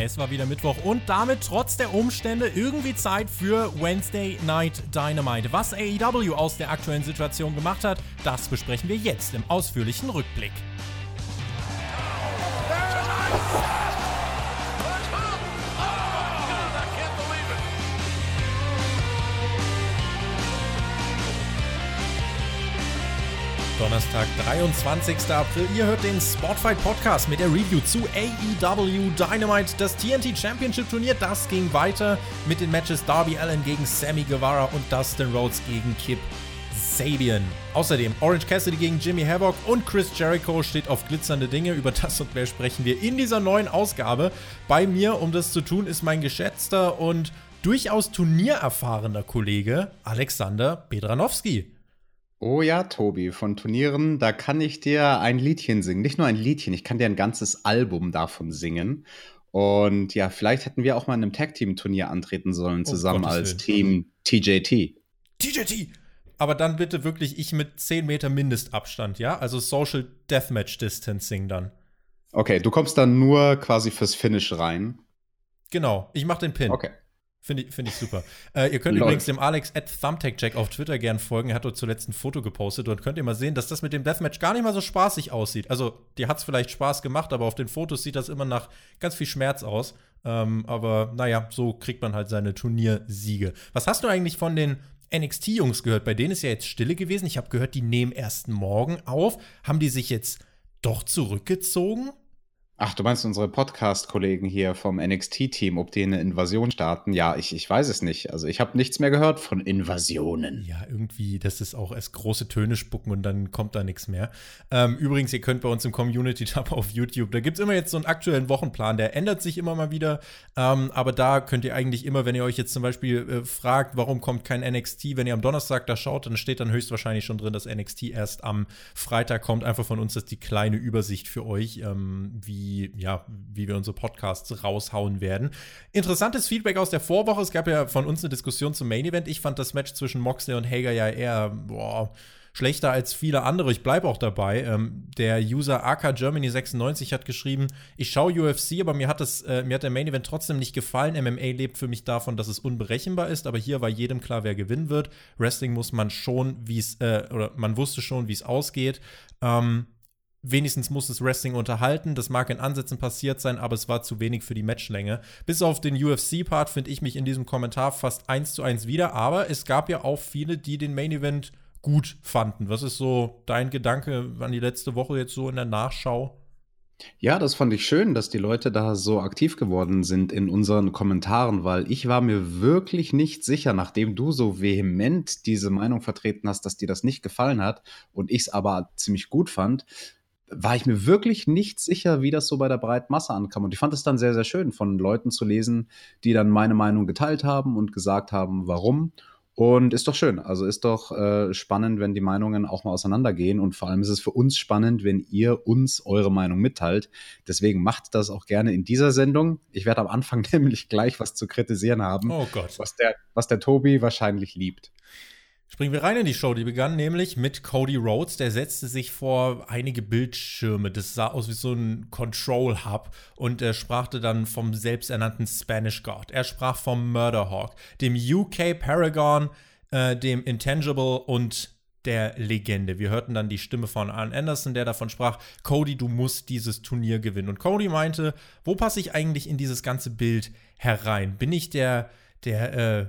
Es war wieder Mittwoch und damit trotz der Umstände irgendwie Zeit für Wednesday Night Dynamite. Was AEW aus der aktuellen Situation gemacht hat, das besprechen wir jetzt im ausführlichen Rückblick. Donnerstag, 23. April. Ihr hört den Spotfight Podcast mit der Review zu AEW Dynamite. Das TNT Championship Turnier, das ging weiter mit den Matches Darby Allen gegen Sammy Guevara und Dustin Rhodes gegen Kip Sabian. Außerdem Orange Cassidy gegen Jimmy Havoc und Chris Jericho steht auf glitzernde Dinge. Über das und mehr sprechen wir in dieser neuen Ausgabe. Bei mir, um das zu tun, ist mein geschätzter und durchaus turniererfahrener Kollege Alexander Bedranowski. Oh ja, Tobi, von Turnieren, da kann ich dir ein Liedchen singen. Nicht nur ein Liedchen, ich kann dir ein ganzes Album davon singen. Und ja, vielleicht hätten wir auch mal in einem Tag-Team-Turnier antreten sollen, oh, zusammen oh, als Team TJT. TJT! Aber dann bitte wirklich ich mit 10 Meter Mindestabstand, ja? Also Social Deathmatch Distancing dann. Okay, du kommst dann nur quasi fürs Finish rein. Genau, ich mach den Pin. Okay. Finde ich, find ich super. Äh, ihr könnt Läuft. übrigens dem Alex at ThumbtackJack auf Twitter gern folgen. Er hat dort zuletzt ein Foto gepostet. und könnt ihr mal sehen, dass das mit dem Deathmatch gar nicht mal so spaßig aussieht. Also, dir hat es vielleicht Spaß gemacht, aber auf den Fotos sieht das immer nach ganz viel Schmerz aus. Ähm, aber naja, so kriegt man halt seine Turniersiege. Was hast du eigentlich von den NXT-Jungs gehört? Bei denen ist ja jetzt Stille gewesen. Ich habe gehört, die nehmen erst morgen auf. Haben die sich jetzt doch zurückgezogen? Ach, du meinst unsere Podcast-Kollegen hier vom NXT-Team, ob die eine Invasion starten? Ja, ich, ich weiß es nicht. Also ich habe nichts mehr gehört von Invasionen. Ja, irgendwie, das ist auch erst große Töne spucken und dann kommt da nichts mehr. Ähm, übrigens, ihr könnt bei uns im Community-Tab auf YouTube, da gibt es immer jetzt so einen aktuellen Wochenplan, der ändert sich immer mal wieder. Ähm, aber da könnt ihr eigentlich immer, wenn ihr euch jetzt zum Beispiel äh, fragt, warum kommt kein NXT, wenn ihr am Donnerstag da schaut, dann steht dann höchstwahrscheinlich schon drin, dass NXT erst am Freitag kommt. Einfach von uns das ist die kleine Übersicht für euch, ähm, wie wie, ja, wie wir unsere Podcasts raushauen werden. Interessantes Feedback aus der Vorwoche. Es gab ja von uns eine Diskussion zum Main Event. Ich fand das Match zwischen Moxley und Hager ja eher, boah, schlechter als viele andere. Ich bleibe auch dabei. Ähm, der User AK Germany 96 hat geschrieben, ich schaue UFC, aber mir hat, das, äh, mir hat der Main Event trotzdem nicht gefallen. MMA lebt für mich davon, dass es unberechenbar ist, aber hier war jedem klar, wer gewinnen wird. Wrestling muss man schon, wie es, äh, oder man wusste schon, wie es ausgeht. Ähm, wenigstens muss das Wrestling unterhalten. Das mag in Ansätzen passiert sein, aber es war zu wenig für die Matchlänge. Bis auf den UFC-Part finde ich mich in diesem Kommentar fast eins zu eins wieder, aber es gab ja auch viele, die den Main Event gut fanden. Was ist so dein Gedanke an die letzte Woche jetzt so in der Nachschau? Ja, das fand ich schön, dass die Leute da so aktiv geworden sind in unseren Kommentaren, weil ich war mir wirklich nicht sicher, nachdem du so vehement diese Meinung vertreten hast, dass dir das nicht gefallen hat und ich es aber ziemlich gut fand, war ich mir wirklich nicht sicher, wie das so bei der breiten Masse ankam. Und ich fand es dann sehr, sehr schön, von Leuten zu lesen, die dann meine Meinung geteilt haben und gesagt haben, warum. Und ist doch schön. Also ist doch äh, spannend, wenn die Meinungen auch mal auseinandergehen. Und vor allem ist es für uns spannend, wenn ihr uns eure Meinung mitteilt. Deswegen macht das auch gerne in dieser Sendung. Ich werde am Anfang nämlich gleich was zu kritisieren haben. Oh Gott. Was der, was der Tobi wahrscheinlich liebt. Springen wir rein in die Show. Die begann nämlich mit Cody Rhodes. Der setzte sich vor einige Bildschirme. Das sah aus wie so ein Control Hub. Und er sprach dann vom selbsternannten Spanish God. Er sprach vom Murder Hawk, dem UK Paragon, äh, dem Intangible und der Legende. Wir hörten dann die Stimme von Arn Anderson, der davon sprach, Cody, du musst dieses Turnier gewinnen. Und Cody meinte, wo passe ich eigentlich in dieses ganze Bild herein? Bin ich der, der, äh,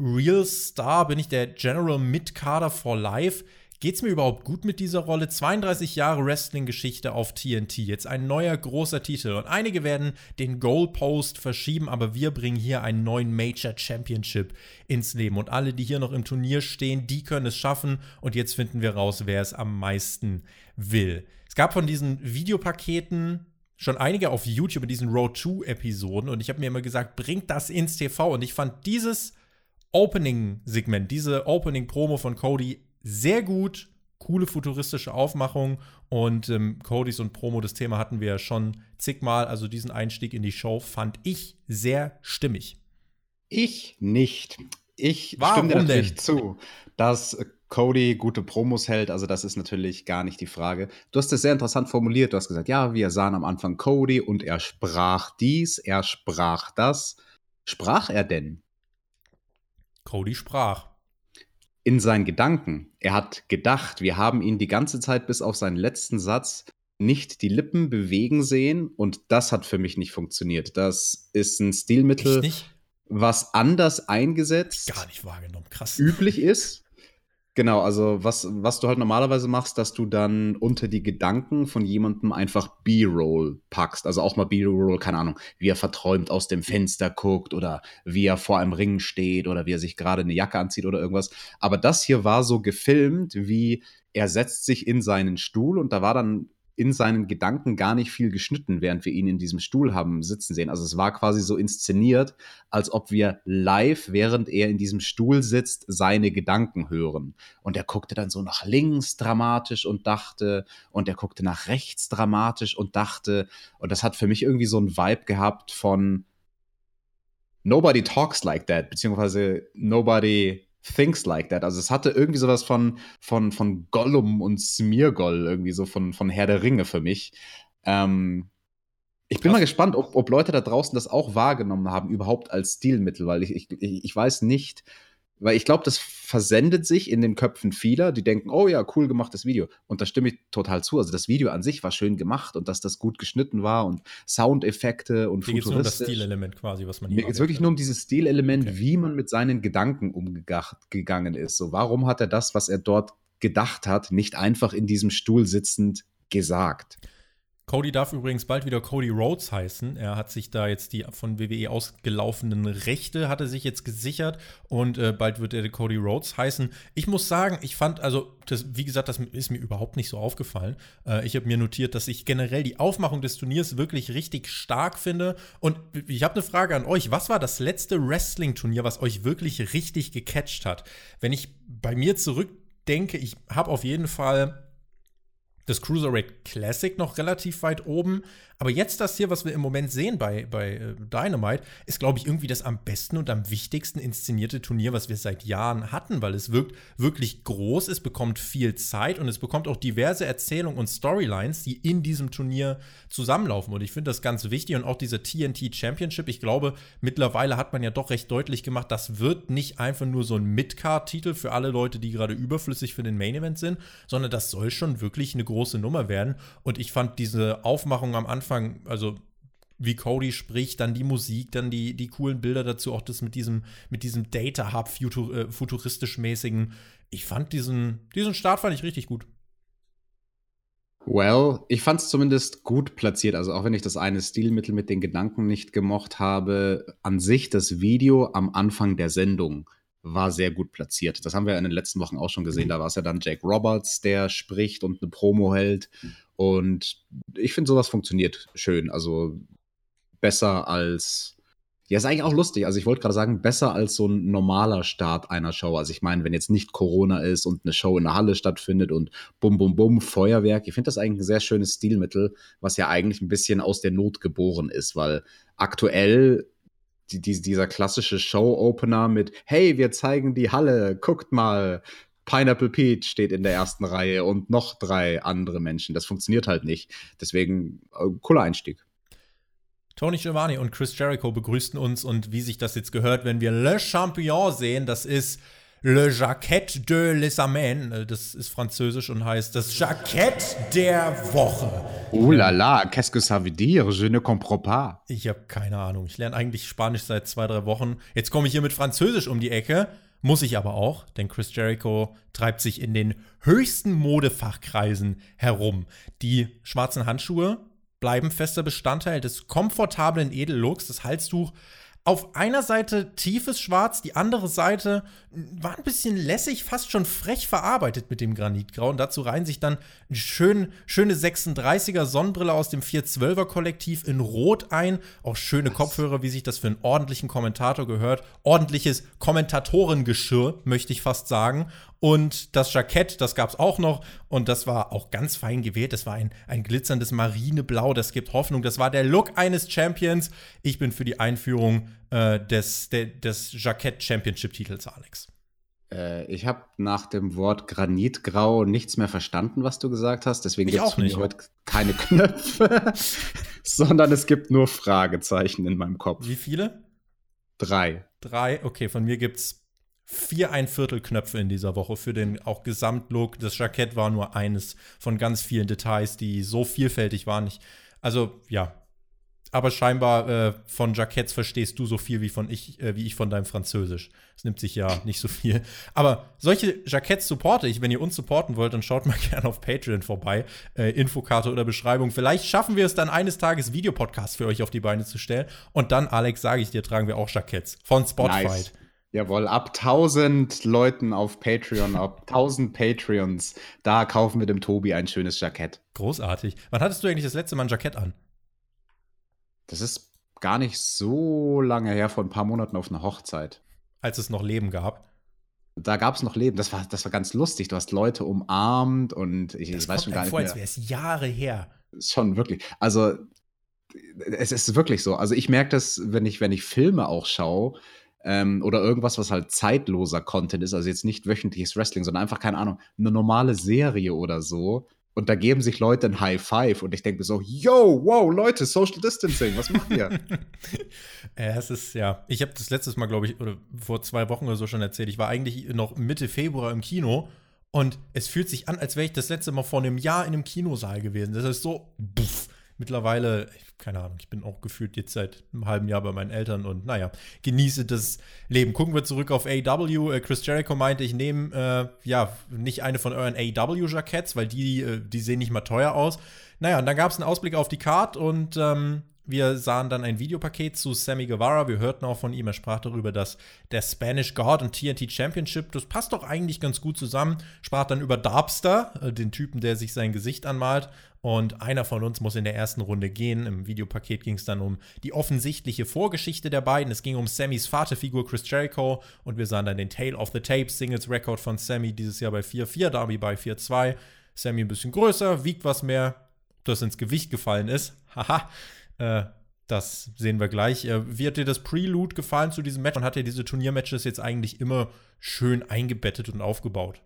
Real Star? Bin ich der General Mid-Kader for Life? Geht's mir überhaupt gut mit dieser Rolle? 32 Jahre Wrestling-Geschichte auf TNT, jetzt ein neuer großer Titel. Und einige werden den Goalpost verschieben, aber wir bringen hier einen neuen Major Championship ins Leben. Und alle, die hier noch im Turnier stehen, die können es schaffen. Und jetzt finden wir raus, wer es am meisten will. Es gab von diesen Videopaketen schon einige auf YouTube in diesen Road 2 Episoden und ich habe mir immer gesagt, bringt das ins TV. Und ich fand dieses Opening-Segment, diese Opening-Promo von Cody sehr gut. Coole futuristische Aufmachung und ähm, Codys und Promo, das Thema hatten wir ja schon zigmal. Also diesen Einstieg in die Show fand ich sehr stimmig. Ich nicht. Ich Warum stimme dir natürlich denn? zu, dass Cody gute Promos hält, also das ist natürlich gar nicht die Frage. Du hast es sehr interessant formuliert. Du hast gesagt, ja, wir sahen am Anfang Cody und er sprach dies, er sprach das. Sprach er denn? Cody sprach. In seinen Gedanken. Er hat gedacht. Wir haben ihn die ganze Zeit bis auf seinen letzten Satz nicht die Lippen bewegen sehen und das hat für mich nicht funktioniert. Das ist ein Stilmittel, was anders eingesetzt, gar nicht wahrgenommen, krass, üblich ist. Genau, also was, was du halt normalerweise machst, dass du dann unter die Gedanken von jemandem einfach B-Roll packst. Also auch mal B-Roll, keine Ahnung, wie er verträumt aus dem Fenster guckt oder wie er vor einem Ring steht oder wie er sich gerade eine Jacke anzieht oder irgendwas. Aber das hier war so gefilmt, wie er setzt sich in seinen Stuhl und da war dann in seinen Gedanken gar nicht viel geschnitten, während wir ihn in diesem Stuhl haben sitzen sehen. Also es war quasi so inszeniert, als ob wir live, während er in diesem Stuhl sitzt, seine Gedanken hören. Und er guckte dann so nach links dramatisch und dachte, und er guckte nach rechts dramatisch und dachte. Und das hat für mich irgendwie so ein Vibe gehabt von Nobody talks like that, beziehungsweise Nobody thinks like that. Also es hatte irgendwie sowas von, von, von Gollum und Smeargoll, irgendwie so von, von Herr der Ringe für mich. Ähm, ich bin Krass. mal gespannt, ob, ob Leute da draußen das auch wahrgenommen haben, überhaupt als Stilmittel, weil ich, ich, ich weiß nicht, weil ich glaube, das versendet sich in den Köpfen vieler, die denken, oh ja, cool gemachtes Video. Und da stimme ich total zu. Also das Video an sich war schön gemacht und dass das gut geschnitten war und Soundeffekte und Hier geht nur um das Stilelement quasi, was man hier Mir geht es wirklich nur um dieses Stilelement, okay. wie man mit seinen Gedanken umgegangen ist. So, warum hat er das, was er dort gedacht hat, nicht einfach in diesem Stuhl sitzend gesagt? Cody darf übrigens bald wieder Cody Rhodes heißen. Er hat sich da jetzt die von WWE ausgelaufenen Rechte hatte sich jetzt gesichert und äh, bald wird er Cody Rhodes heißen. Ich muss sagen, ich fand also das, wie gesagt, das ist mir überhaupt nicht so aufgefallen. Äh, ich habe mir notiert, dass ich generell die Aufmachung des Turniers wirklich richtig stark finde. Und ich habe eine Frage an euch: Was war das letzte Wrestling-Turnier, was euch wirklich richtig gecatcht hat? Wenn ich bei mir zurückdenke, ich habe auf jeden Fall das Cruiserweight Classic noch relativ weit oben. Aber jetzt das hier, was wir im Moment sehen bei, bei äh, Dynamite, ist, glaube ich, irgendwie das am besten und am wichtigsten inszenierte Turnier, was wir seit Jahren hatten, weil es wirkt wirklich groß, es bekommt viel Zeit und es bekommt auch diverse Erzählungen und Storylines, die in diesem Turnier zusammenlaufen. Und ich finde das ganz wichtig und auch diese TNT Championship, ich glaube, mittlerweile hat man ja doch recht deutlich gemacht, das wird nicht einfach nur so ein Mid-Card-Titel für alle Leute, die gerade überflüssig für den Main Event sind, sondern das soll schon wirklich eine große Nummer werden. Und ich fand diese Aufmachung am Anfang Anfang, also wie Cody spricht, dann die Musik, dann die, die coolen Bilder dazu, auch das mit diesem, mit diesem Data-Hub futur, äh, futuristisch-mäßigen. Ich fand diesen, diesen Start fand ich richtig gut. Well, ich fand es zumindest gut platziert. Also auch wenn ich das eine Stilmittel mit den Gedanken nicht gemocht habe, an sich das Video am Anfang der Sendung war sehr gut platziert. Das haben wir in den letzten Wochen auch schon gesehen. Da war es ja dann Jake Roberts, der spricht und eine Promo hält. Und ich finde, sowas funktioniert schön. Also besser als. Ja, ist eigentlich auch lustig. Also ich wollte gerade sagen, besser als so ein normaler Start einer Show. Also ich meine, wenn jetzt nicht Corona ist und eine Show in der Halle stattfindet und bum, bum, bum, Feuerwerk. Ich finde das eigentlich ein sehr schönes Stilmittel, was ja eigentlich ein bisschen aus der Not geboren ist, weil aktuell die, die, dieser klassische Show-Opener mit, hey, wir zeigen die Halle, guckt mal, Pineapple Pete steht in der ersten Reihe und noch drei andere Menschen. Das funktioniert halt nicht. Deswegen, äh, cooler Einstieg. Tony Giovanni und Chris Jericho begrüßten uns und wie sich das jetzt gehört, wenn wir Le Champion sehen, das ist Le Jaquette de les Amens. Äh, das ist französisch und heißt das Jackett der Woche. Oh la la, qu'est-ce que ça veut dire? Je ne comprends pas. Ich habe keine Ahnung. Ich lerne eigentlich Spanisch seit zwei, drei Wochen. Jetzt komme ich hier mit Französisch um die Ecke. Muss ich aber auch, denn Chris Jericho treibt sich in den höchsten Modefachkreisen herum. Die schwarzen Handschuhe bleiben fester Bestandteil des komfortablen Edellooks. Das Halstuch auf einer Seite tiefes Schwarz, die andere Seite war ein bisschen lässig, fast schon frech verarbeitet mit dem Granitgrau. Und dazu reihen sich dann eine schön, schöne 36er Sonnenbrille aus dem 412er Kollektiv in Rot ein. Auch schöne Kopfhörer, wie sich das für einen ordentlichen Kommentator gehört. Ordentliches Kommentatorengeschirr, möchte ich fast sagen. Und das Jackett, das gab es auch noch. Und das war auch ganz fein gewählt. Das war ein, ein glitzerndes Marineblau. Das gibt Hoffnung. Das war der Look eines Champions. Ich bin für die Einführung äh, des, de, des Jackett Championship-Titels, Alex. Äh, ich habe nach dem Wort Granitgrau nichts mehr verstanden, was du gesagt hast. Deswegen gibt es heute keine Knöpfe, sondern es gibt nur Fragezeichen in meinem Kopf. Wie viele? Drei. Drei, okay, von mir gibt es vier ein Viertel Knöpfe in dieser Woche für den auch Gesamtlook. Das Jackett war nur eines von ganz vielen Details, die so vielfältig waren. Ich, also ja, aber scheinbar äh, von Jacketts verstehst du so viel wie von ich, äh, wie ich von deinem Französisch. Es nimmt sich ja nicht so viel. Aber solche Jacketts supporte ich. Wenn ihr uns supporten wollt, dann schaut mal gerne auf Patreon vorbei. Äh, Infokarte oder Beschreibung. Vielleicht schaffen wir es dann eines Tages, Videopodcasts für euch auf die Beine zu stellen. Und dann, Alex, sage ich dir, tragen wir auch Jacketts von Spotify. Nice. Jawohl, ab 1000 Leuten auf Patreon, ab 1000 Patreons, da kaufen wir dem Tobi ein schönes Jackett. Großartig. Wann hattest du eigentlich das letzte Mal ein Jackett an? Das ist gar nicht so lange her, vor ein paar Monaten auf einer Hochzeit. Als es noch Leben gab. Da gab es noch Leben. Das war, das war ganz lustig. Du hast Leute umarmt und ich, das ich weiß schon gar nicht. Vor, mehr. als wäre es Jahre her. Schon wirklich. Also, es ist wirklich so. Also, ich merke das, wenn ich, wenn ich Filme auch schaue. Ähm, oder irgendwas, was halt zeitloser Content ist, also jetzt nicht wöchentliches Wrestling, sondern einfach, keine Ahnung, eine normale Serie oder so, und da geben sich Leute ein High Five und ich denke mir so, yo, wow, Leute, Social Distancing, was machen wir? ja, es ist, ja, ich habe das letztes Mal, glaube ich, oder vor zwei Wochen oder so schon erzählt, ich war eigentlich noch Mitte Februar im Kino und es fühlt sich an, als wäre ich das letzte Mal vor einem Jahr in einem Kinosaal gewesen. Das ist so, buff. Mittlerweile, keine Ahnung, ich bin auch gefühlt jetzt seit einem halben Jahr bei meinen Eltern und naja, genieße das Leben. Gucken wir zurück auf AW. Äh, Chris Jericho meinte, ich nehme äh, ja nicht eine von euren AW-Jackets, weil die, äh, die sehen nicht mal teuer aus. Naja, und dann gab es einen Ausblick auf die Card und ähm, wir sahen dann ein Videopaket zu Sammy Guevara. Wir hörten auch von ihm, er sprach darüber, dass der Spanish God und TNT Championship, das passt doch eigentlich ganz gut zusammen. Sprach dann über Darpster, äh, den Typen, der sich sein Gesicht anmalt. Und einer von uns muss in der ersten Runde gehen. Im Videopaket ging es dann um die offensichtliche Vorgeschichte der beiden. Es ging um Sammys Vaterfigur Chris Jericho und wir sahen dann den Tale of the Tape Singles Record von Sammy dieses Jahr bei 4-4, Darby bei 4-2. Sammy ein bisschen größer, wiegt was mehr, das ins Gewicht gefallen ist. Haha. Äh, das sehen wir gleich. Äh, wie hat dir das Prelude gefallen zu diesem Match? Und hat dir diese Turniermatches jetzt eigentlich immer schön eingebettet und aufgebaut?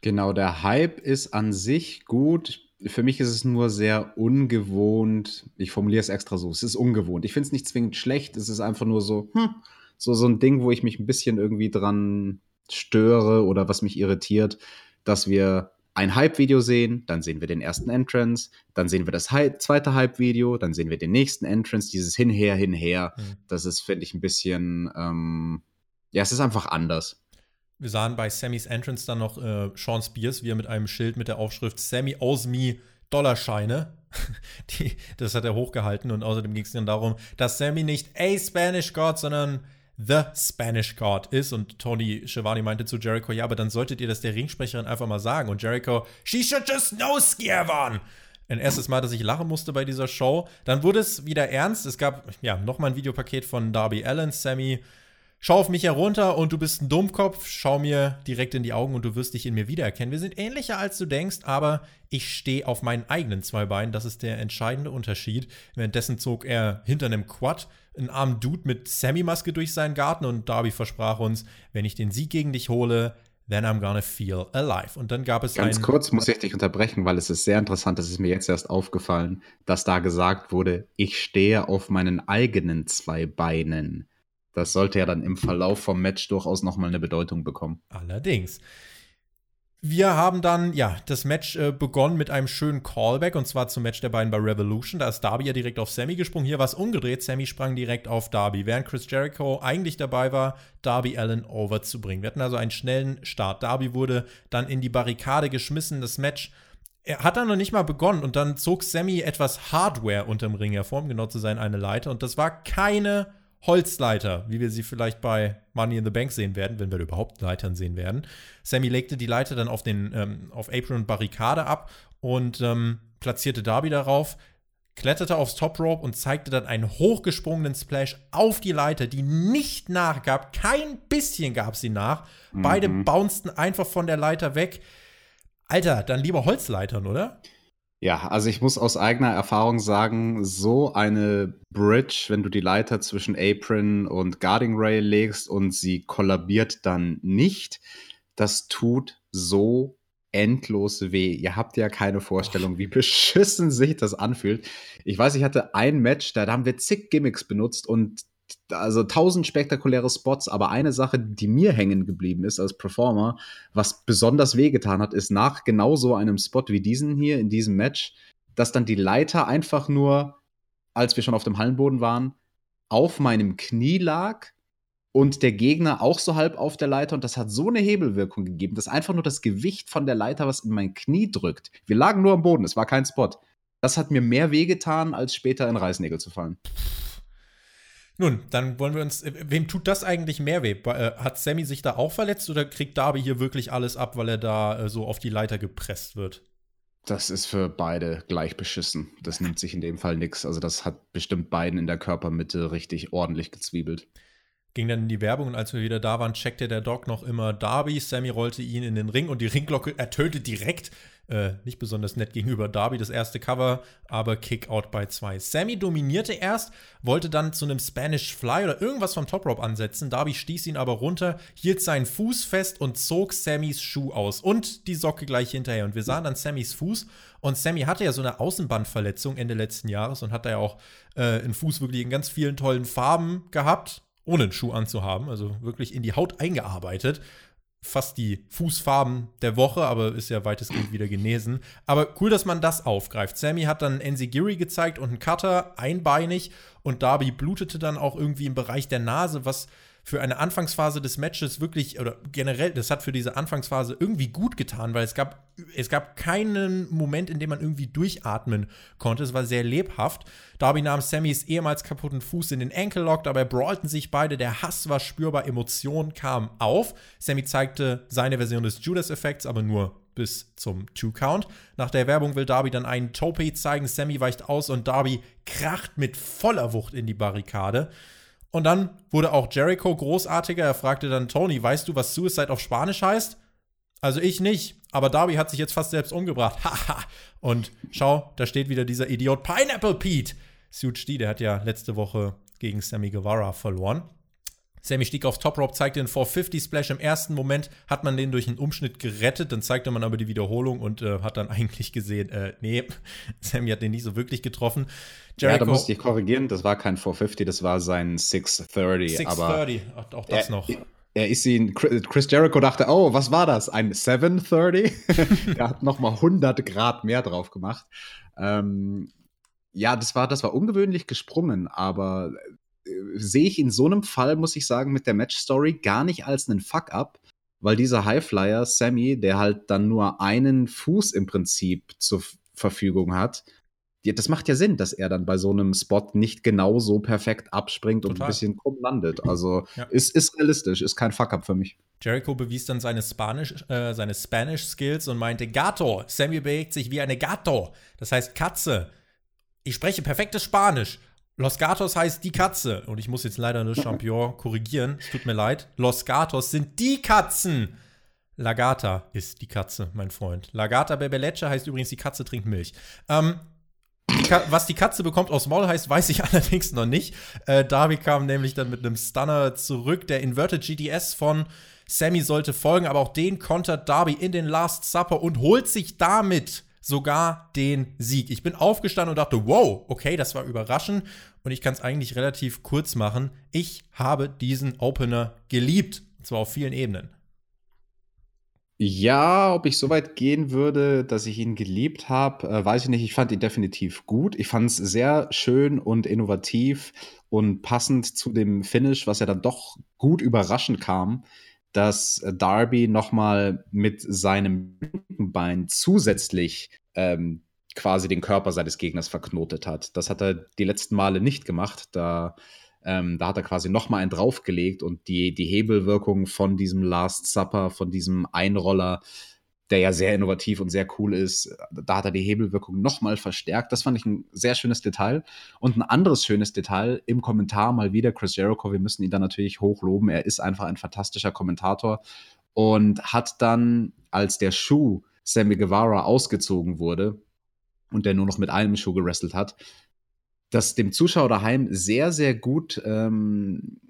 Genau, der Hype ist an sich gut. Für mich ist es nur sehr ungewohnt. Ich formuliere es extra so. Es ist ungewohnt. Ich finde es nicht zwingend schlecht. Es ist einfach nur so, hm, so, so ein Ding, wo ich mich ein bisschen irgendwie dran störe oder was mich irritiert, dass wir ein Hype-Video sehen, dann sehen wir den ersten Entrance, dann sehen wir das Hy zweite Hype-Video, dann sehen wir den nächsten Entrance, dieses Hinher, Hinher. Mhm. Das ist, finde ich, ein bisschen, ähm, ja, es ist einfach anders. Wir sahen bei Sammys Entrance dann noch äh, Sean Spears, wie er mit einem Schild mit der Aufschrift Sammy owes me Dollarscheine. Die, das hat er hochgehalten und außerdem ging es dann darum, dass Sammy nicht a Spanish God, sondern The Spanish God ist. Und Tony Schiavone meinte zu Jericho, ja, aber dann solltet ihr das der Ringsprecherin einfach mal sagen. Und Jericho, she should just know Schiavone. Ein erstes Mal, dass ich lachen musste bei dieser Show. Dann wurde es wieder ernst. Es gab ja nochmal ein Videopaket von Darby Allen, Sammy. Schau auf mich herunter und du bist ein Dummkopf. Schau mir direkt in die Augen und du wirst dich in mir wiedererkennen. Wir sind ähnlicher als du denkst, aber ich stehe auf meinen eigenen zwei Beinen. Das ist der entscheidende Unterschied. Währenddessen zog er hinter einem Quad einen armen Dude mit Sammy-Maske durch seinen Garten und Darby versprach uns, wenn ich den Sieg gegen dich hole, then I'm gonna feel alive. Und dann gab es Ganz kurz muss ich dich unterbrechen, weil es ist sehr interessant, das ist mir jetzt erst aufgefallen, dass da gesagt wurde, ich stehe auf meinen eigenen zwei Beinen. Das sollte ja dann im Verlauf vom Match durchaus nochmal eine Bedeutung bekommen. Allerdings. Wir haben dann, ja, das Match äh, begonnen mit einem schönen Callback und zwar zum Match der beiden bei Revolution. Da ist Darby ja direkt auf Sammy gesprungen. Hier war es umgedreht. Sammy sprang direkt auf Darby, während Chris Jericho eigentlich dabei war, Darby Allen over zu bringen. Wir hatten also einen schnellen Start. Darby wurde dann in die Barrikade geschmissen. Das Match er hat dann noch nicht mal begonnen und dann zog Sammy etwas Hardware unterm Ring hervor, um genau zu sein, eine Leiter. Und das war keine Holzleiter, wie wir sie vielleicht bei Money in the Bank sehen werden, wenn wir überhaupt Leitern sehen werden. Sammy legte die Leiter dann auf, den, ähm, auf Apron und Barrikade ab und ähm, platzierte Darby darauf, kletterte aufs Top Rope und zeigte dann einen hochgesprungenen Splash auf die Leiter, die nicht nachgab. Kein bisschen gab sie nach. Mhm. Beide bouncten einfach von der Leiter weg. Alter, dann lieber Holzleitern, oder? Ja, also ich muss aus eigener Erfahrung sagen, so eine Bridge, wenn du die Leiter zwischen Apron und Guarding Rail legst und sie kollabiert dann nicht, das tut so endlos weh. Ihr habt ja keine Vorstellung, wie beschissen sich das anfühlt. Ich weiß, ich hatte ein Match, da haben wir zig Gimmicks benutzt und also tausend spektakuläre Spots, aber eine Sache, die mir hängen geblieben ist als Performer, was besonders wehgetan hat, ist nach genau so einem Spot wie diesen hier in diesem Match, dass dann die Leiter einfach nur, als wir schon auf dem Hallenboden waren, auf meinem Knie lag und der Gegner auch so halb auf der Leiter und das hat so eine Hebelwirkung gegeben, dass einfach nur das Gewicht von der Leiter was in mein Knie drückt. Wir lagen nur am Boden, es war kein Spot. Das hat mir mehr wehgetan, als später in Reißnägel zu fallen. Nun, dann wollen wir uns. Äh, wem tut das eigentlich mehr weh? Äh, hat Sammy sich da auch verletzt oder kriegt Darby hier wirklich alles ab, weil er da äh, so auf die Leiter gepresst wird? Das ist für beide gleich beschissen. Das nimmt sich in dem Fall nichts. Also, das hat bestimmt beiden in der Körpermitte richtig ordentlich gezwiebelt. Ging dann in die Werbung und als wir wieder da waren, checkte der Doc noch immer Darby. Sammy rollte ihn in den Ring und die Ringglocke ertönte direkt äh, nicht besonders nett gegenüber Darby, das erste Cover, aber Kickout bei zwei. Sammy dominierte erst, wollte dann zu einem Spanish Fly oder irgendwas vom Top Rope ansetzen. Darby stieß ihn aber runter, hielt seinen Fuß fest und zog Sammys Schuh aus und die Socke gleich hinterher. Und wir sahen dann Sammys Fuß und Sammy hatte ja so eine Außenbandverletzung Ende letzten Jahres und hat da ja auch äh, einen Fuß wirklich in ganz vielen tollen Farben gehabt ohne einen Schuh anzuhaben, also wirklich in die Haut eingearbeitet fast die Fußfarben der Woche, aber ist ja weitestgehend wieder genesen. Aber cool, dass man das aufgreift. Sammy hat dann Enzigiri gezeigt und einen Cutter, einbeinig. Und Darby blutete dann auch irgendwie im Bereich der Nase, was für eine Anfangsphase des Matches wirklich, oder generell, das hat für diese Anfangsphase irgendwie gut getan, weil es gab, es gab keinen Moment, in dem man irgendwie durchatmen konnte. Es war sehr lebhaft. Darby nahm Sammys ehemals kaputten Fuß in den Ankle Lock, dabei brawlten sich beide, der Hass war spürbar, Emotionen kamen auf. Sammy zeigte seine Version des Judas-Effekts, aber nur bis zum Two-Count. Nach der Werbung will Darby dann einen Tope zeigen, Sammy weicht aus und Darby kracht mit voller Wucht in die Barrikade. Und dann wurde auch Jericho großartiger. Er fragte dann Tony, weißt du, was Suicide auf Spanisch heißt? Also ich nicht, aber Darby hat sich jetzt fast selbst umgebracht. Haha. und schau, da steht wieder dieser Idiot Pineapple Pete. Suit Stee, der hat ja letzte Woche gegen Sammy Guevara verloren. Sammy stieg aufs Top Rope, zeigte den 450 Splash. Im ersten Moment hat man den durch einen Umschnitt gerettet, dann zeigte man aber die Wiederholung und äh, hat dann eigentlich gesehen, äh, nee, Sammy hat den nicht so wirklich getroffen. Jericho, ja, da musste ich korrigieren, das war kein 450, das war sein 630. 630, auch das er, noch. Er ist ihn, Chris Jericho dachte, oh, was war das? Ein 730? er hat nochmal 100 Grad mehr drauf gemacht. Ähm, ja, das war, das war ungewöhnlich gesprungen, aber sehe ich in so einem Fall, muss ich sagen, mit der Match-Story gar nicht als einen Fuck-up, weil dieser Highflyer, Sammy, der halt dann nur einen Fuß im Prinzip zur Verfügung hat, das macht ja Sinn, dass er dann bei so einem Spot nicht genau so perfekt abspringt Total. und ein bisschen krumm landet. Also ja. ist, ist realistisch, ist kein Fuck-up für mich. Jericho bewies dann seine Spanish, äh, seine Spanish Skills und meinte Gato. Sammy bewegt sich wie eine Gato. Das heißt Katze. Ich spreche perfektes Spanisch. Los Gatos heißt die Katze. Und ich muss jetzt leider Le Champion korrigieren. Es tut mir leid. Los Gatos sind die Katzen. Lagata ist die Katze, mein Freund. Lagata Bebeleche heißt übrigens, die Katze trinkt Milch. Ähm, die was die Katze bekommt aus Maul heißt, weiß ich allerdings noch nicht. Äh, Darby kam nämlich dann mit einem Stunner zurück. Der Inverted GDS von Sammy sollte folgen, aber auch den kontert Darby in den Last Supper und holt sich damit sogar den Sieg. Ich bin aufgestanden und dachte, wow, okay, das war überraschend. Und ich kann es eigentlich relativ kurz machen. Ich habe diesen Opener geliebt. Und zwar auf vielen Ebenen. Ja, ob ich so weit gehen würde, dass ich ihn geliebt habe, äh, weiß ich nicht. Ich fand ihn definitiv gut. Ich fand es sehr schön und innovativ und passend zu dem Finish, was ja dann doch gut überraschend kam dass Darby nochmal mit seinem linken Bein zusätzlich ähm, quasi den Körper seines Gegners verknotet hat. Das hat er die letzten Male nicht gemacht. Da, ähm, da hat er quasi nochmal einen draufgelegt und die, die Hebelwirkung von diesem Last Supper, von diesem Einroller, der ja sehr innovativ und sehr cool ist. Da hat er die Hebelwirkung nochmal verstärkt. Das fand ich ein sehr schönes Detail. Und ein anderes schönes Detail im Kommentar mal wieder Chris Jericho. Wir müssen ihn da natürlich hochloben. Er ist einfach ein fantastischer Kommentator und hat dann, als der Schuh Sammy Guevara ausgezogen wurde, und der nur noch mit einem Schuh gewrestelt hat, das dem Zuschauer daheim sehr, sehr gut ähm,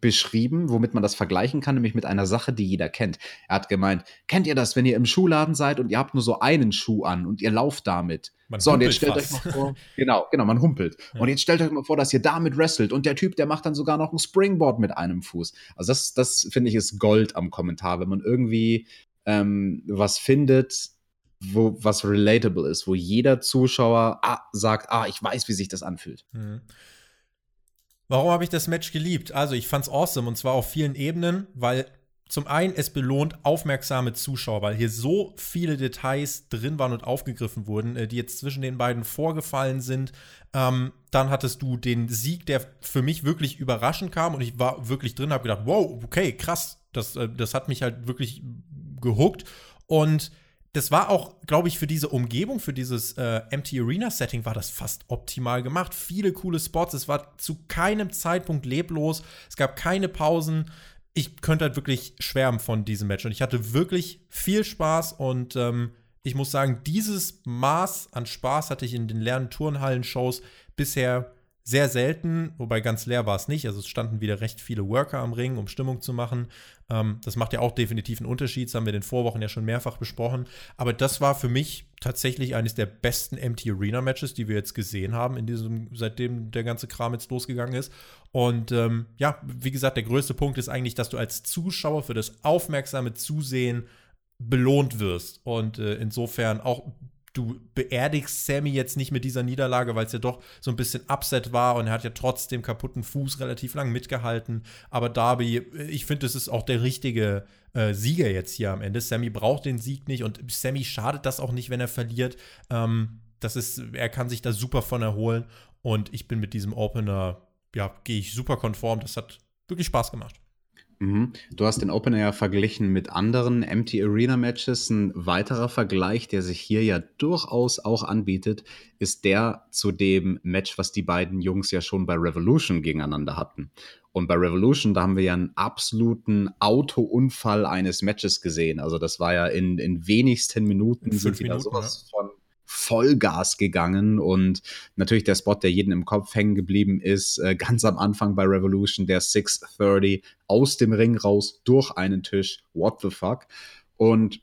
beschrieben, womit man das vergleichen kann, nämlich mit einer Sache, die jeder kennt. Er hat gemeint, kennt ihr das, wenn ihr im Schuhladen seid und ihr habt nur so einen Schuh an und ihr lauft damit? Man so, und jetzt stellt fast. euch mal vor, genau, genau, man humpelt. Ja. Und jetzt stellt euch mal vor, dass ihr damit wrestelt und der Typ, der macht dann sogar noch ein Springboard mit einem Fuß. Also das, das finde ich ist Gold am Kommentar, wenn man irgendwie ähm, was findet, wo was relatable ist, wo jeder Zuschauer ah, sagt, ah, ich weiß, wie sich das anfühlt. Mhm. Warum habe ich das Match geliebt? Also, ich fand es awesome und zwar auf vielen Ebenen, weil zum einen es belohnt aufmerksame Zuschauer, weil hier so viele Details drin waren und aufgegriffen wurden, äh, die jetzt zwischen den beiden vorgefallen sind. Ähm, dann hattest du den Sieg, der für mich wirklich überraschend kam und ich war wirklich drin, habe gedacht, wow, okay, krass, das, äh, das hat mich halt wirklich gehuckt und das war auch, glaube ich, für diese Umgebung, für dieses äh, Empty Arena Setting war das fast optimal gemacht. Viele coole Spots. Es war zu keinem Zeitpunkt leblos. Es gab keine Pausen. Ich könnte halt wirklich schwärmen von diesem Match. Und ich hatte wirklich viel Spaß. Und ähm, ich muss sagen, dieses Maß an Spaß hatte ich in den leeren Turnhallen-Shows bisher sehr selten, wobei ganz leer war es nicht. Also es standen wieder recht viele Worker am Ring, um Stimmung zu machen. Ähm, das macht ja auch definitiv einen Unterschied. Das haben wir in den Vorwochen ja schon mehrfach besprochen. Aber das war für mich tatsächlich eines der besten Empty Arena Matches, die wir jetzt gesehen haben, in diesem, seitdem der ganze Kram jetzt losgegangen ist. Und ähm, ja, wie gesagt, der größte Punkt ist eigentlich, dass du als Zuschauer für das aufmerksame Zusehen belohnt wirst. Und äh, insofern auch du beerdigst Sammy jetzt nicht mit dieser Niederlage, weil es ja doch so ein bisschen Upset war und er hat ja trotzdem kaputten Fuß relativ lang mitgehalten. Aber Darby, ich finde, das ist auch der richtige äh, Sieger jetzt hier am Ende. Sammy braucht den Sieg nicht und Sammy schadet das auch nicht, wenn er verliert. Ähm, das ist, er kann sich da super von erholen und ich bin mit diesem Opener, ja, gehe ich super konform. Das hat wirklich Spaß gemacht. Mhm. Du hast den Opener ja verglichen mit anderen Empty Arena Matches. Ein weiterer Vergleich, der sich hier ja durchaus auch anbietet, ist der zu dem Match, was die beiden Jungs ja schon bei Revolution gegeneinander hatten. Und bei Revolution, da haben wir ja einen absoluten Autounfall eines Matches gesehen. Also das war ja in, in wenigsten Minuten in sind wieder sowas ja. von Vollgas gegangen und natürlich der Spot, der jeden im Kopf hängen geblieben ist, äh, ganz am Anfang bei Revolution, der 630 aus dem Ring raus durch einen Tisch. What the fuck? Und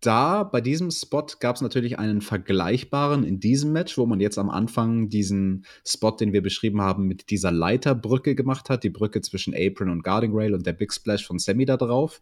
da bei diesem Spot gab es natürlich einen vergleichbaren in diesem Match, wo man jetzt am Anfang diesen Spot, den wir beschrieben haben, mit dieser Leiterbrücke gemacht hat, die Brücke zwischen Apron und Guarding Rail und der Big Splash von Sammy da drauf.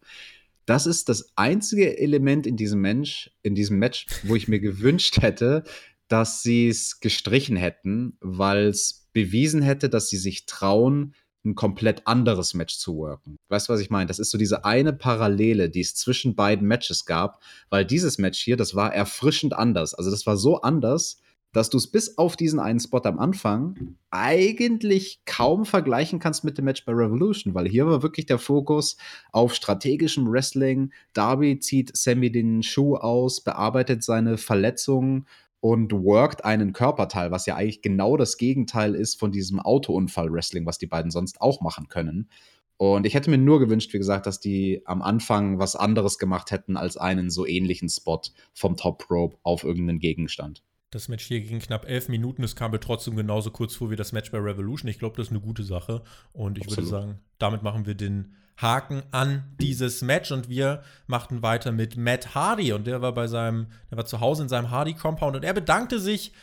Das ist das einzige Element in diesem Mensch, in diesem Match, wo ich mir gewünscht hätte, dass sie es gestrichen hätten, weil es bewiesen hätte, dass sie sich trauen, ein komplett anderes Match zu worken. Weißt du, was ich meine? Das ist so diese eine Parallele, die es zwischen beiden Matches gab, weil dieses Match hier, das war erfrischend anders. Also das war so anders, dass du es bis auf diesen einen Spot am Anfang eigentlich kaum vergleichen kannst mit dem Match bei Revolution, weil hier war wirklich der Fokus auf strategischem Wrestling. Darby zieht Sammy den Schuh aus, bearbeitet seine Verletzungen und workt einen Körperteil, was ja eigentlich genau das Gegenteil ist von diesem Autounfall-Wrestling, was die beiden sonst auch machen können. Und ich hätte mir nur gewünscht, wie gesagt, dass die am Anfang was anderes gemacht hätten als einen so ähnlichen Spot vom Top Rope auf irgendeinen Gegenstand. Das Match hier ging knapp elf Minuten. Es kam mir trotzdem genauso kurz vor wie das Match bei Revolution. Ich glaube, das ist eine gute Sache. Und ich Absolut. würde sagen, damit machen wir den Haken an dieses Match und wir machten weiter mit Matt Hardy und der war bei seinem, der war zu Hause in seinem Hardy Compound und er bedankte sich,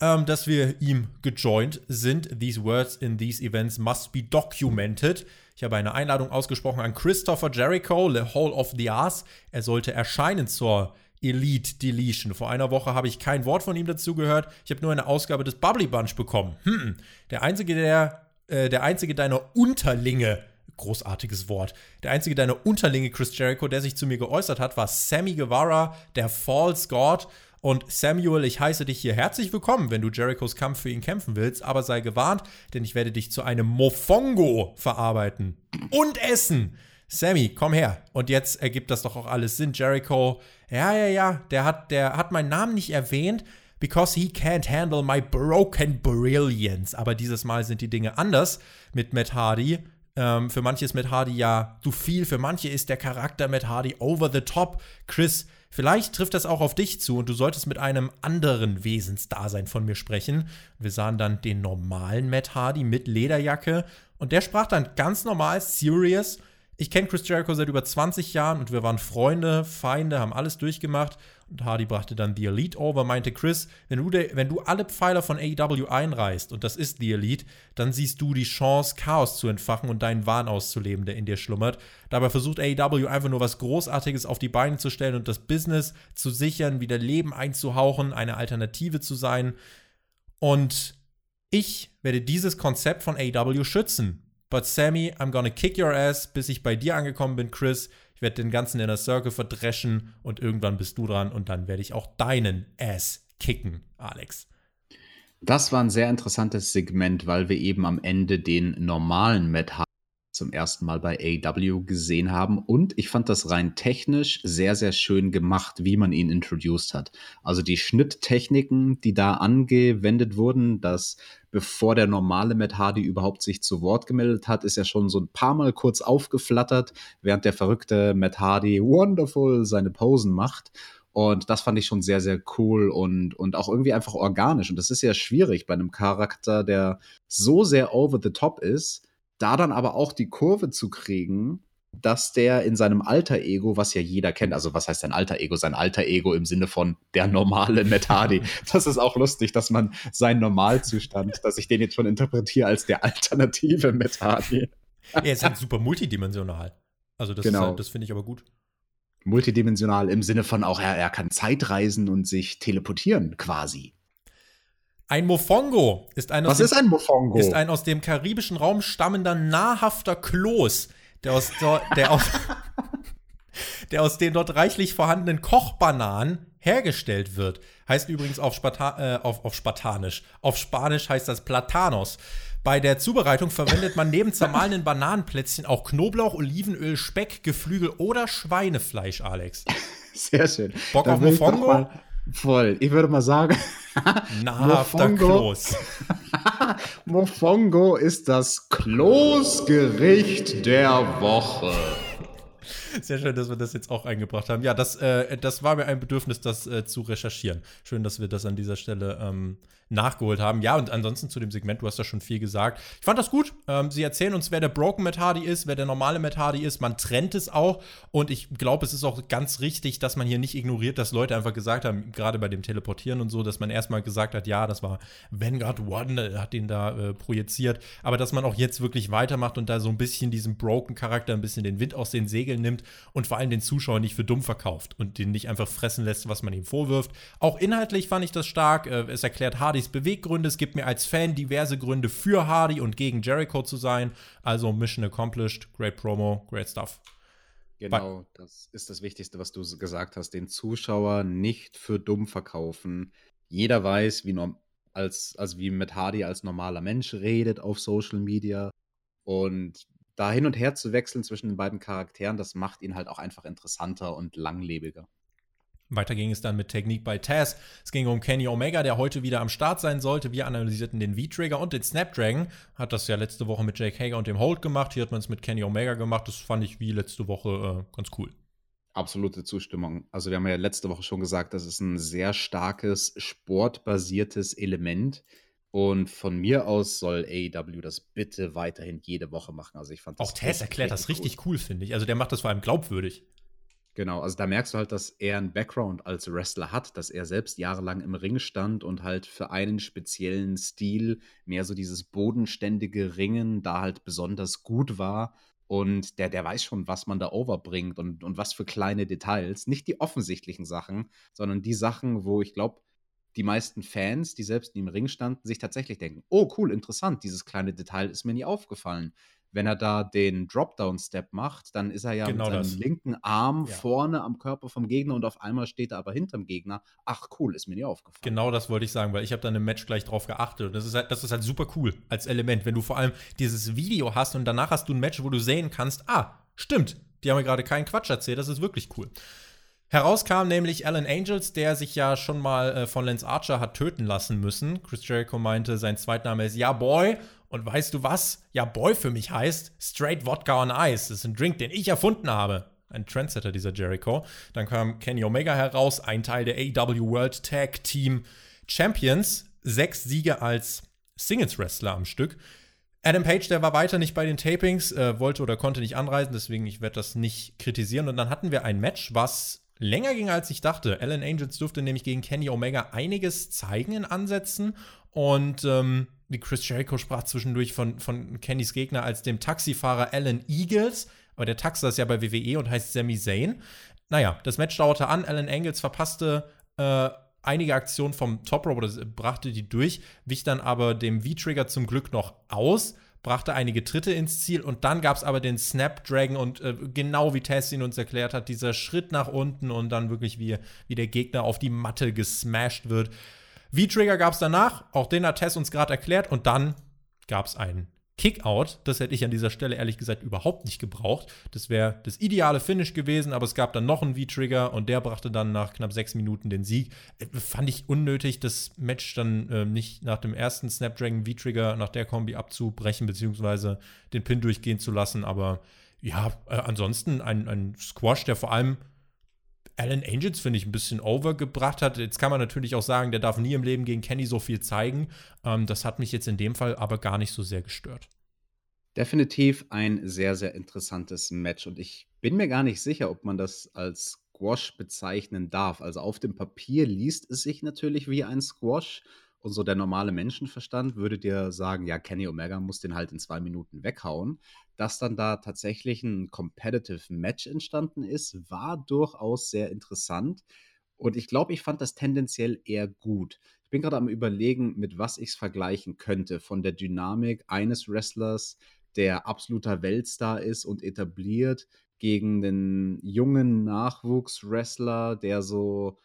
ähm, dass wir ihm gejoint sind. These words in these events must be documented. Ich habe eine Einladung ausgesprochen an Christopher Jericho, The Hall of the Ass. Er sollte erscheinen zur Elite Deletion. Vor einer Woche habe ich kein Wort von ihm dazu gehört. Ich habe nur eine Ausgabe des Bubbly Bunch bekommen. Hm, der einzige, der, äh, der einzige deiner Unterlinge, großartiges Wort, der einzige deiner Unterlinge, Chris Jericho, der sich zu mir geäußert hat, war Sammy Guevara, der False God. Und Samuel, ich heiße dich hier herzlich willkommen, wenn du Jerichos Kampf für ihn kämpfen willst, aber sei gewarnt, denn ich werde dich zu einem Mofongo verarbeiten und essen. Sammy, komm her. Und jetzt ergibt das doch auch alles Sinn. Jericho, ja, ja, ja, der hat, der hat meinen Namen nicht erwähnt, because he can't handle my broken brilliance. Aber dieses Mal sind die Dinge anders mit Matt Hardy. Ähm, für manche ist Matt Hardy ja zu viel, für manche ist der Charakter Matt Hardy over the top. Chris, Vielleicht trifft das auch auf dich zu und du solltest mit einem anderen Wesensdasein von mir sprechen. Wir sahen dann den normalen Matt Hardy mit Lederjacke und der sprach dann ganz normal, serious. Ich kenne Chris Jericho seit über 20 Jahren und wir waren Freunde, Feinde, haben alles durchgemacht. Und Hardy brachte dann The Elite over, meinte Chris, wenn du, de, wenn du alle Pfeiler von AEW einreißt, und das ist The Elite, dann siehst du die Chance, Chaos zu entfachen und deinen Wahn auszuleben, der in dir schlummert. Dabei versucht AEW einfach nur was Großartiges auf die Beine zu stellen und das Business zu sichern, wieder Leben einzuhauchen, eine Alternative zu sein. Und ich werde dieses Konzept von AEW schützen. But Sammy, I'm gonna kick your ass, bis ich bei dir angekommen bin, Chris. Ich werde den ganzen Inner Circle verdreschen und irgendwann bist du dran und dann werde ich auch deinen Ass kicken, Alex. Das war ein sehr interessantes Segment, weil wir eben am Ende den normalen Matt zum ersten Mal bei AW gesehen haben. Und ich fand das rein technisch sehr, sehr schön gemacht, wie man ihn introduced hat. Also die Schnitttechniken, die da angewendet wurden, dass bevor der normale Matt Hardy überhaupt sich zu Wort gemeldet hat, ist er schon so ein paar Mal kurz aufgeflattert, während der verrückte Matt Hardy wonderful seine Posen macht. Und das fand ich schon sehr, sehr cool und, und auch irgendwie einfach organisch. Und das ist ja schwierig bei einem Charakter, der so sehr over the top ist, da dann aber auch die Kurve zu kriegen, dass der in seinem alter Ego, was ja jeder kennt, also was heißt sein alter Ego? Sein alter Ego im Sinne von der normale Metadi. Das ist auch lustig, dass man seinen Normalzustand, dass ich den jetzt schon interpretiere als der alternative Metadi. Er ist halt super multidimensional. Also das, genau. halt, das finde ich aber gut. Multidimensional im Sinne von auch, er, er kann Zeitreisen und sich teleportieren quasi. Ein Mofongo ist ein, Was dem, ist ein Mofongo? ist ein aus dem karibischen Raum stammender nahrhafter Kloß, der aus, der aus, der aus den dort reichlich vorhandenen Kochbananen hergestellt wird. Heißt übrigens auf, Sparta äh, auf, auf Spartanisch. Auf Spanisch heißt das Platanos. Bei der Zubereitung verwendet man neben zermahlenen Bananenplätzchen auch Knoblauch, Olivenöl, Speck, Geflügel oder Schweinefleisch, Alex. Sehr schön. Bock auf Mofongo? Voll. Ich würde mal sagen. Nahrhafter Kloß. Mofongo ist das Kloßgericht der Woche. Sehr schön, dass wir das jetzt auch eingebracht haben. Ja, das, äh, das war mir ein Bedürfnis, das äh, zu recherchieren. Schön, dass wir das an dieser Stelle ähm, nachgeholt haben. Ja, und ansonsten zu dem Segment, du hast da schon viel gesagt. Ich fand das gut. Ähm, sie erzählen uns, wer der Broken Matt Hardy ist, wer der normale Matt Hardy ist. Man trennt es auch. Und ich glaube, es ist auch ganz richtig, dass man hier nicht ignoriert, dass Leute einfach gesagt haben, gerade bei dem Teleportieren und so, dass man erstmal gesagt hat, ja, das war Vanguard One, hat ihn da äh, projiziert. Aber dass man auch jetzt wirklich weitermacht und da so ein bisschen diesen Broken-Charakter, ein bisschen den Wind aus den Segeln nimmt und vor allem den Zuschauer nicht für dumm verkauft und den nicht einfach fressen lässt, was man ihm vorwirft. Auch inhaltlich fand ich das stark. Äh, es erklärt Hardys Beweggründe. Es gibt mir als Fan diverse Gründe für Hardy und gegen Jericho zu sein. Also Mission accomplished. Great Promo, great stuff. Genau, das ist das Wichtigste, was du gesagt hast. Den Zuschauer nicht für dumm verkaufen. Jeder weiß, wie, als, also wie mit Hardy als normaler Mensch redet auf Social Media. Und da hin und her zu wechseln zwischen den beiden Charakteren, das macht ihn halt auch einfach interessanter und langlebiger. Weiter ging es dann mit Technik bei Taz. Es ging um Kenny Omega, der heute wieder am Start sein sollte. Wir analysierten den V-Trigger und den Snapdragon. Hat das ja letzte Woche mit Jake Hager und dem Hold gemacht. Hier hat man es mit Kenny Omega gemacht. Das fand ich wie letzte Woche äh, ganz cool. Absolute Zustimmung. Also wir haben ja letzte Woche schon gesagt, das ist ein sehr starkes sportbasiertes Element. Und von mir aus soll AEW das bitte weiterhin jede Woche machen. Also ich fand Auch Tess erklärt das richtig cool, cool finde ich. Also der macht das vor allem glaubwürdig. Genau, also da merkst du halt, dass er einen Background als Wrestler hat, dass er selbst jahrelang im Ring stand und halt für einen speziellen Stil mehr so dieses bodenständige Ringen da halt besonders gut war. Und der, der weiß schon, was man da overbringt und, und was für kleine Details. Nicht die offensichtlichen Sachen, sondern die Sachen, wo ich glaube, die meisten Fans, die selbst im Ring standen, sich tatsächlich denken, oh cool, interessant, dieses kleine Detail ist mir nie aufgefallen. Wenn er da den Dropdown-Step macht, dann ist er ja genau mit seinem das. linken Arm ja. vorne am Körper vom Gegner und auf einmal steht er aber hinterm Gegner. Ach cool, ist mir nie aufgefallen. Genau das wollte ich sagen, weil ich habe dann im Match gleich drauf geachtet. Und das ist, halt, das ist halt super cool als Element, wenn du vor allem dieses Video hast und danach hast du ein Match, wo du sehen kannst, ah, stimmt, die haben mir gerade keinen Quatsch erzählt, das ist wirklich cool. Herauskam nämlich Alan Angels, der sich ja schon mal äh, von Lance Archer hat töten lassen müssen. Chris Jericho meinte, sein Zweitname ist Ja Boy. Und weißt du was? Ja Boy für mich heißt Straight Wodka on Ice. Das ist ein Drink, den ich erfunden habe. ein Trendsetter dieser Jericho. Dann kam Kenny Omega heraus, ein Teil der AEW World Tag Team Champions. Sechs Siege als Singles-Wrestler am Stück. Adam Page, der war weiter nicht bei den Tapings, äh, wollte oder konnte nicht anreisen, deswegen ich werde das nicht kritisieren. Und dann hatten wir ein Match, was länger ging, als ich dachte. Alan Angels durfte nämlich gegen Kenny Omega einiges zeigen in Ansätzen. Und ähm, Chris Jericho sprach zwischendurch von, von Kennys Gegner als dem Taxifahrer Alan Eagles. Aber der Taxer ist ja bei WWE und heißt Sami Zayn. Naja, das Match dauerte an. Alan Angels verpasste äh, einige Aktionen vom Top Rope oder brachte die durch, wich dann aber dem V-Trigger zum Glück noch aus, brachte einige Tritte ins Ziel und dann gab es aber den Snapdragon und äh, genau wie Tess ihn uns erklärt hat, dieser Schritt nach unten und dann wirklich wie, wie der Gegner auf die Matte gesmashed wird. V-Trigger gab es danach, auch den hat Tess uns gerade erklärt und dann gab es einen Kickout, das hätte ich an dieser Stelle ehrlich gesagt überhaupt nicht gebraucht. Das wäre das ideale Finish gewesen, aber es gab dann noch einen V-Trigger und der brachte dann nach knapp sechs Minuten den Sieg. Äh, fand ich unnötig, das Match dann äh, nicht nach dem ersten Snapdragon V-Trigger nach der Kombi abzubrechen, beziehungsweise den Pin durchgehen zu lassen. Aber ja, äh, ansonsten ein, ein Squash, der vor allem Alan Angels, finde ich, ein bisschen overgebracht hat. Jetzt kann man natürlich auch sagen, der darf nie im Leben gegen Kenny so viel zeigen. Ähm, das hat mich jetzt in dem Fall aber gar nicht so sehr gestört. Definitiv ein sehr, sehr interessantes Match. Und ich bin mir gar nicht sicher, ob man das als Squash bezeichnen darf. Also auf dem Papier liest es sich natürlich wie ein Squash. Und so der normale Menschenverstand würde dir sagen, ja, Kenny Omega muss den halt in zwei Minuten weghauen. Dass dann da tatsächlich ein Competitive Match entstanden ist, war durchaus sehr interessant. Und ich glaube, ich fand das tendenziell eher gut. Ich bin gerade am Überlegen, mit was ich es vergleichen könnte. Von der Dynamik eines Wrestlers, der absoluter Weltstar ist und etabliert, gegen den jungen Nachwuchswrestler, der so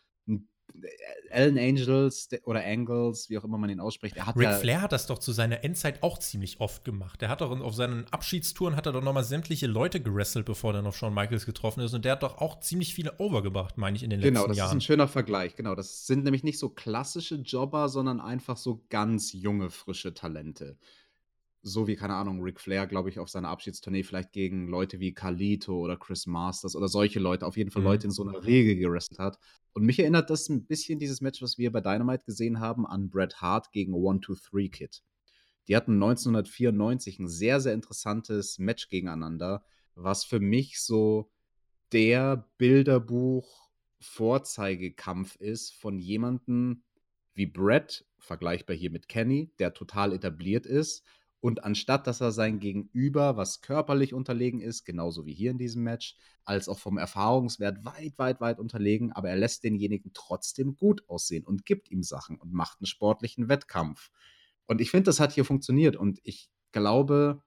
Alan Angels oder Angles, wie auch immer man ihn ausspricht, er hat Ric ja Flair hat das doch zu seiner Endzeit auch ziemlich oft gemacht. Der hat doch auf seinen Abschiedstouren hat er doch nochmal sämtliche Leute gerestelt, bevor er noch Shawn Michaels getroffen ist. Und der hat doch auch ziemlich viele overgebracht, meine ich, in den genau, letzten Jahren. Genau, das ist ein schöner Vergleich. Genau, das sind nämlich nicht so klassische Jobber, sondern einfach so ganz junge, frische Talente so wie, keine Ahnung, Ric Flair, glaube ich, auf seiner Abschiedstournee vielleicht gegen Leute wie Carlito oder Chris Masters oder solche Leute, auf jeden Fall mhm. Leute in so einer Regel gerestelt hat. Und mich erinnert das ein bisschen, dieses Match, was wir bei Dynamite gesehen haben, an Bret Hart gegen One, Two, Three Kid. Die hatten 1994 ein sehr, sehr interessantes Match gegeneinander, was für mich so der Bilderbuch-Vorzeigekampf ist von jemandem wie Brett, vergleichbar hier mit Kenny, der total etabliert ist, und anstatt dass er sein Gegenüber, was körperlich unterlegen ist, genauso wie hier in diesem Match, als auch vom Erfahrungswert weit, weit, weit unterlegen, aber er lässt denjenigen trotzdem gut aussehen und gibt ihm Sachen und macht einen sportlichen Wettkampf. Und ich finde, das hat hier funktioniert. Und ich glaube,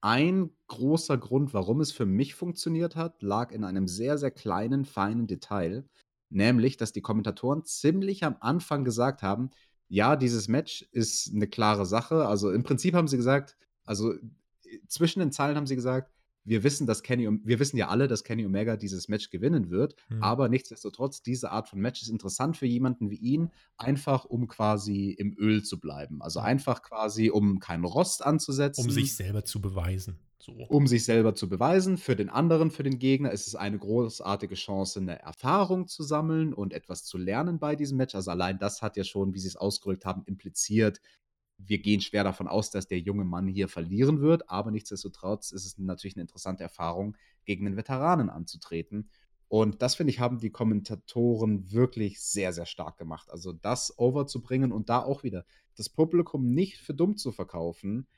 ein großer Grund, warum es für mich funktioniert hat, lag in einem sehr, sehr kleinen, feinen Detail. Nämlich, dass die Kommentatoren ziemlich am Anfang gesagt haben, ja, dieses Match ist eine klare Sache. Also im Prinzip haben sie gesagt, also zwischen den Zeilen haben sie gesagt, wir wissen, dass Kenny, wir wissen ja alle, dass Kenny Omega dieses Match gewinnen wird, mhm. aber nichtsdestotrotz, diese Art von Match ist interessant für jemanden wie ihn, einfach um quasi im Öl zu bleiben. Also einfach quasi, um keinen Rost anzusetzen. Um sich selber zu beweisen. So. Um sich selber zu beweisen. Für den anderen, für den Gegner ist es eine großartige Chance, eine Erfahrung zu sammeln und etwas zu lernen bei diesem Match. Also allein das hat ja schon, wie sie es ausgerückt haben, impliziert, wir gehen schwer davon aus, dass der junge Mann hier verlieren wird, aber nichtsdestotrotz ist es natürlich eine interessante Erfahrung, gegen den Veteranen anzutreten. Und das, finde ich, haben die Kommentatoren wirklich sehr, sehr stark gemacht. Also das overzubringen und da auch wieder das Publikum nicht für dumm zu verkaufen,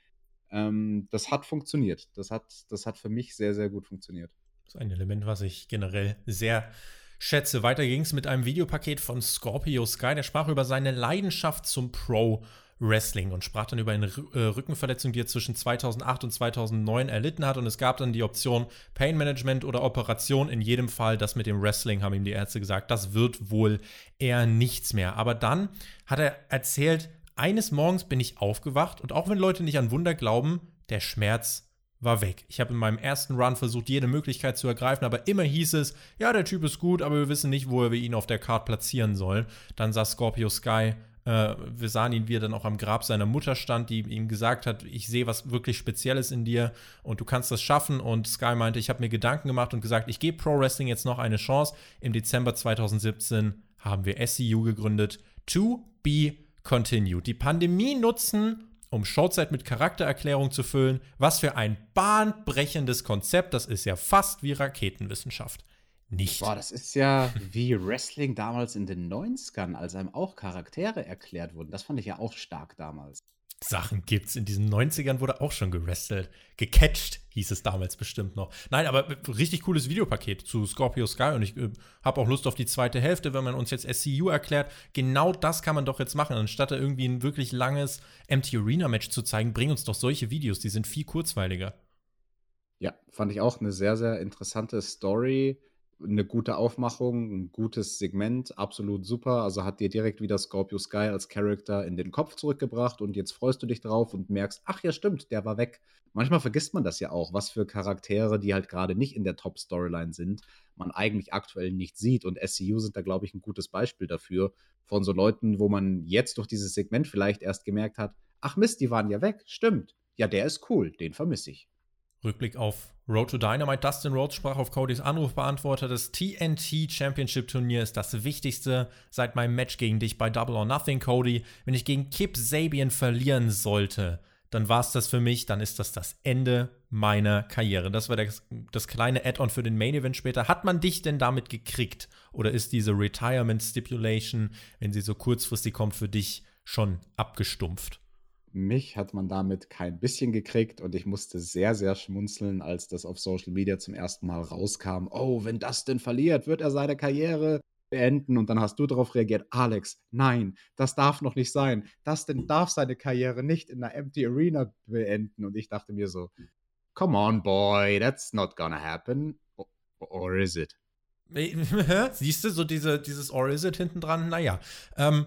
ähm, das hat funktioniert. Das hat, das hat für mich sehr, sehr gut funktioniert. Das ist ein Element, was ich generell sehr schätze. Weiter ging es mit einem Videopaket von Scorpio Sky. Der sprach über seine Leidenschaft zum Pro. Wrestling und sprach dann über eine äh, Rückenverletzung, die er zwischen 2008 und 2009 erlitten hat. Und es gab dann die Option Pain Management oder Operation. In jedem Fall, das mit dem Wrestling, haben ihm die Ärzte gesagt, das wird wohl eher nichts mehr. Aber dann hat er erzählt, eines Morgens bin ich aufgewacht und auch wenn Leute nicht an Wunder glauben, der Schmerz war weg. Ich habe in meinem ersten Run versucht, jede Möglichkeit zu ergreifen, aber immer hieß es, ja, der Typ ist gut, aber wir wissen nicht, wo wir ihn auf der Card platzieren sollen. Dann saß Scorpio Sky Äh, wir sahen ihn, wie er dann auch am Grab seiner Mutter stand, die ihm gesagt hat, ich sehe was wirklich Spezielles in dir und du kannst das schaffen. Und Sky meinte, ich habe mir Gedanken gemacht und gesagt, ich gebe Pro Wrestling jetzt noch eine Chance. Im Dezember 2017 haben wir SCU gegründet. To be continued. Die Pandemie nutzen, um Showzeit mit Charaktererklärung zu füllen. Was für ein bahnbrechendes Konzept. Das ist ja fast wie Raketenwissenschaft. Nicht. Boah, das ist ja wie Wrestling damals in den 90ern, als einem auch Charaktere erklärt wurden. Das fand ich ja auch stark damals. Sachen gibt's. In diesen 90ern wurde auch schon gewrestelt. Gecatcht hieß es damals bestimmt noch. Nein, aber richtig cooles Videopaket zu Scorpio Sky und ich äh, habe auch Lust auf die zweite Hälfte, wenn man uns jetzt SCU erklärt. Genau das kann man doch jetzt machen. Anstatt da irgendwie ein wirklich langes Empty Arena Match zu zeigen, bring uns doch solche Videos, die sind viel kurzweiliger. Ja, fand ich auch eine sehr, sehr interessante Story eine gute Aufmachung, ein gutes Segment, absolut super. Also hat dir direkt wieder Scorpio Sky als Charakter in den Kopf zurückgebracht und jetzt freust du dich drauf und merkst, ach ja, stimmt, der war weg. Manchmal vergisst man das ja auch, was für Charaktere, die halt gerade nicht in der Top-Storyline sind, man eigentlich aktuell nicht sieht. Und SCU sind da, glaube ich, ein gutes Beispiel dafür. Von so Leuten, wo man jetzt durch dieses Segment vielleicht erst gemerkt hat, ach Mist, die waren ja weg, stimmt. Ja, der ist cool, den vermisse ich. Rückblick auf Road to Dynamite. Dustin Rhodes sprach auf Codys Anrufbeantworter. Das TNT Championship Turnier ist das wichtigste seit meinem Match gegen dich bei Double or Nothing, Cody. Wenn ich gegen Kip Sabian verlieren sollte, dann war es das für mich. Dann ist das das Ende meiner Karriere. Das war das, das kleine Add-on für den Main Event später. Hat man dich denn damit gekriegt? Oder ist diese Retirement Stipulation, wenn sie so kurzfristig kommt, für dich schon abgestumpft? Mich hat man damit kein bisschen gekriegt und ich musste sehr, sehr schmunzeln, als das auf Social Media zum ersten Mal rauskam. Oh, wenn das denn verliert, wird er seine Karriere beenden. Und dann hast du darauf reagiert, Alex, nein, das darf noch nicht sein. Das denn darf seine Karriere nicht in einer Empty Arena beenden. Und ich dachte mir so, come on, boy, that's not gonna happen. Or is it? Siehst du, so diese, dieses Or is it hinten dran? Naja. Ähm,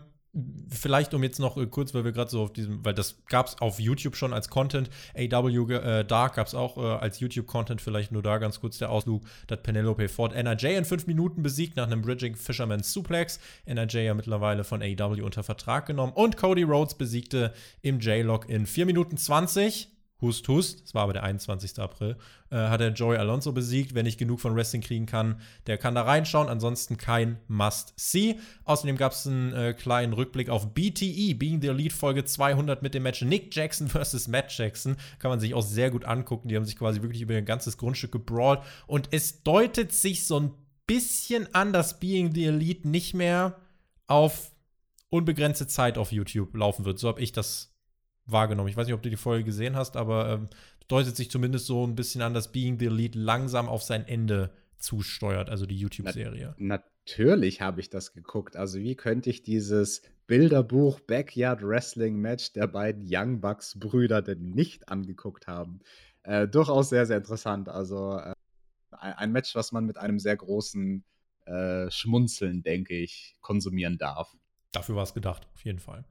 Vielleicht um jetzt noch äh, kurz, weil wir gerade so auf diesem, weil das gab es auf YouTube schon als Content. AW äh, Dark gab es auch äh, als YouTube-Content, vielleicht nur da ganz kurz der Ausflug, dass Penelope Ford NRJ in fünf Minuten besiegt nach einem Bridging Fisherman Suplex. NRJ ja mittlerweile von AW unter Vertrag genommen. Und Cody Rhodes besiegte im J-Log in vier Minuten 20. Hust, Hust, das war aber der 21. April, äh, hat er Joey Alonso besiegt. Wer nicht genug von Wrestling kriegen kann, der kann da reinschauen. Ansonsten kein Must-See. Außerdem gab es einen äh, kleinen Rückblick auf BTE, Being the Elite Folge 200 mit dem Match Nick Jackson versus Matt Jackson. Kann man sich auch sehr gut angucken. Die haben sich quasi wirklich über ihr ganzes Grundstück gebrawlt. Und es deutet sich so ein bisschen an, dass Being the Elite nicht mehr auf unbegrenzte Zeit auf YouTube laufen wird. So habe ich das wahrgenommen. Ich weiß nicht, ob du die Folge gesehen hast, aber ähm, deutet sich zumindest so ein bisschen an, dass Being the Elite langsam auf sein Ende zusteuert, also die YouTube-Serie. Na, natürlich habe ich das geguckt. Also wie könnte ich dieses Bilderbuch Backyard Wrestling Match der beiden Young Bucks Brüder denn nicht angeguckt haben? Äh, durchaus sehr, sehr interessant. Also äh, ein Match, was man mit einem sehr großen äh, Schmunzeln, denke ich, konsumieren darf. Dafür war es gedacht, auf jeden Fall.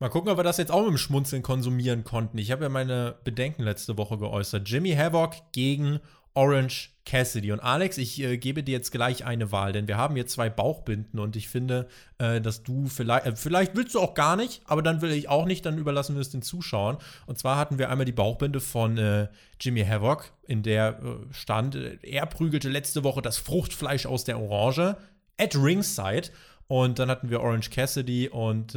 Mal gucken, ob wir das jetzt auch mit dem Schmunzeln konsumieren konnten. Ich habe ja meine Bedenken letzte Woche geäußert. Jimmy Havoc gegen Orange Cassidy. Und Alex, ich äh, gebe dir jetzt gleich eine Wahl, denn wir haben hier zwei Bauchbinden und ich finde, äh, dass du vielleicht, äh, vielleicht willst du auch gar nicht, aber dann will ich auch nicht, dann überlassen wir es den Zuschauern. Und zwar hatten wir einmal die Bauchbinde von äh, Jimmy Havoc, in der äh, stand, äh, er prügelte letzte Woche das Fruchtfleisch aus der Orange at ringside. Und dann hatten wir Orange Cassidy und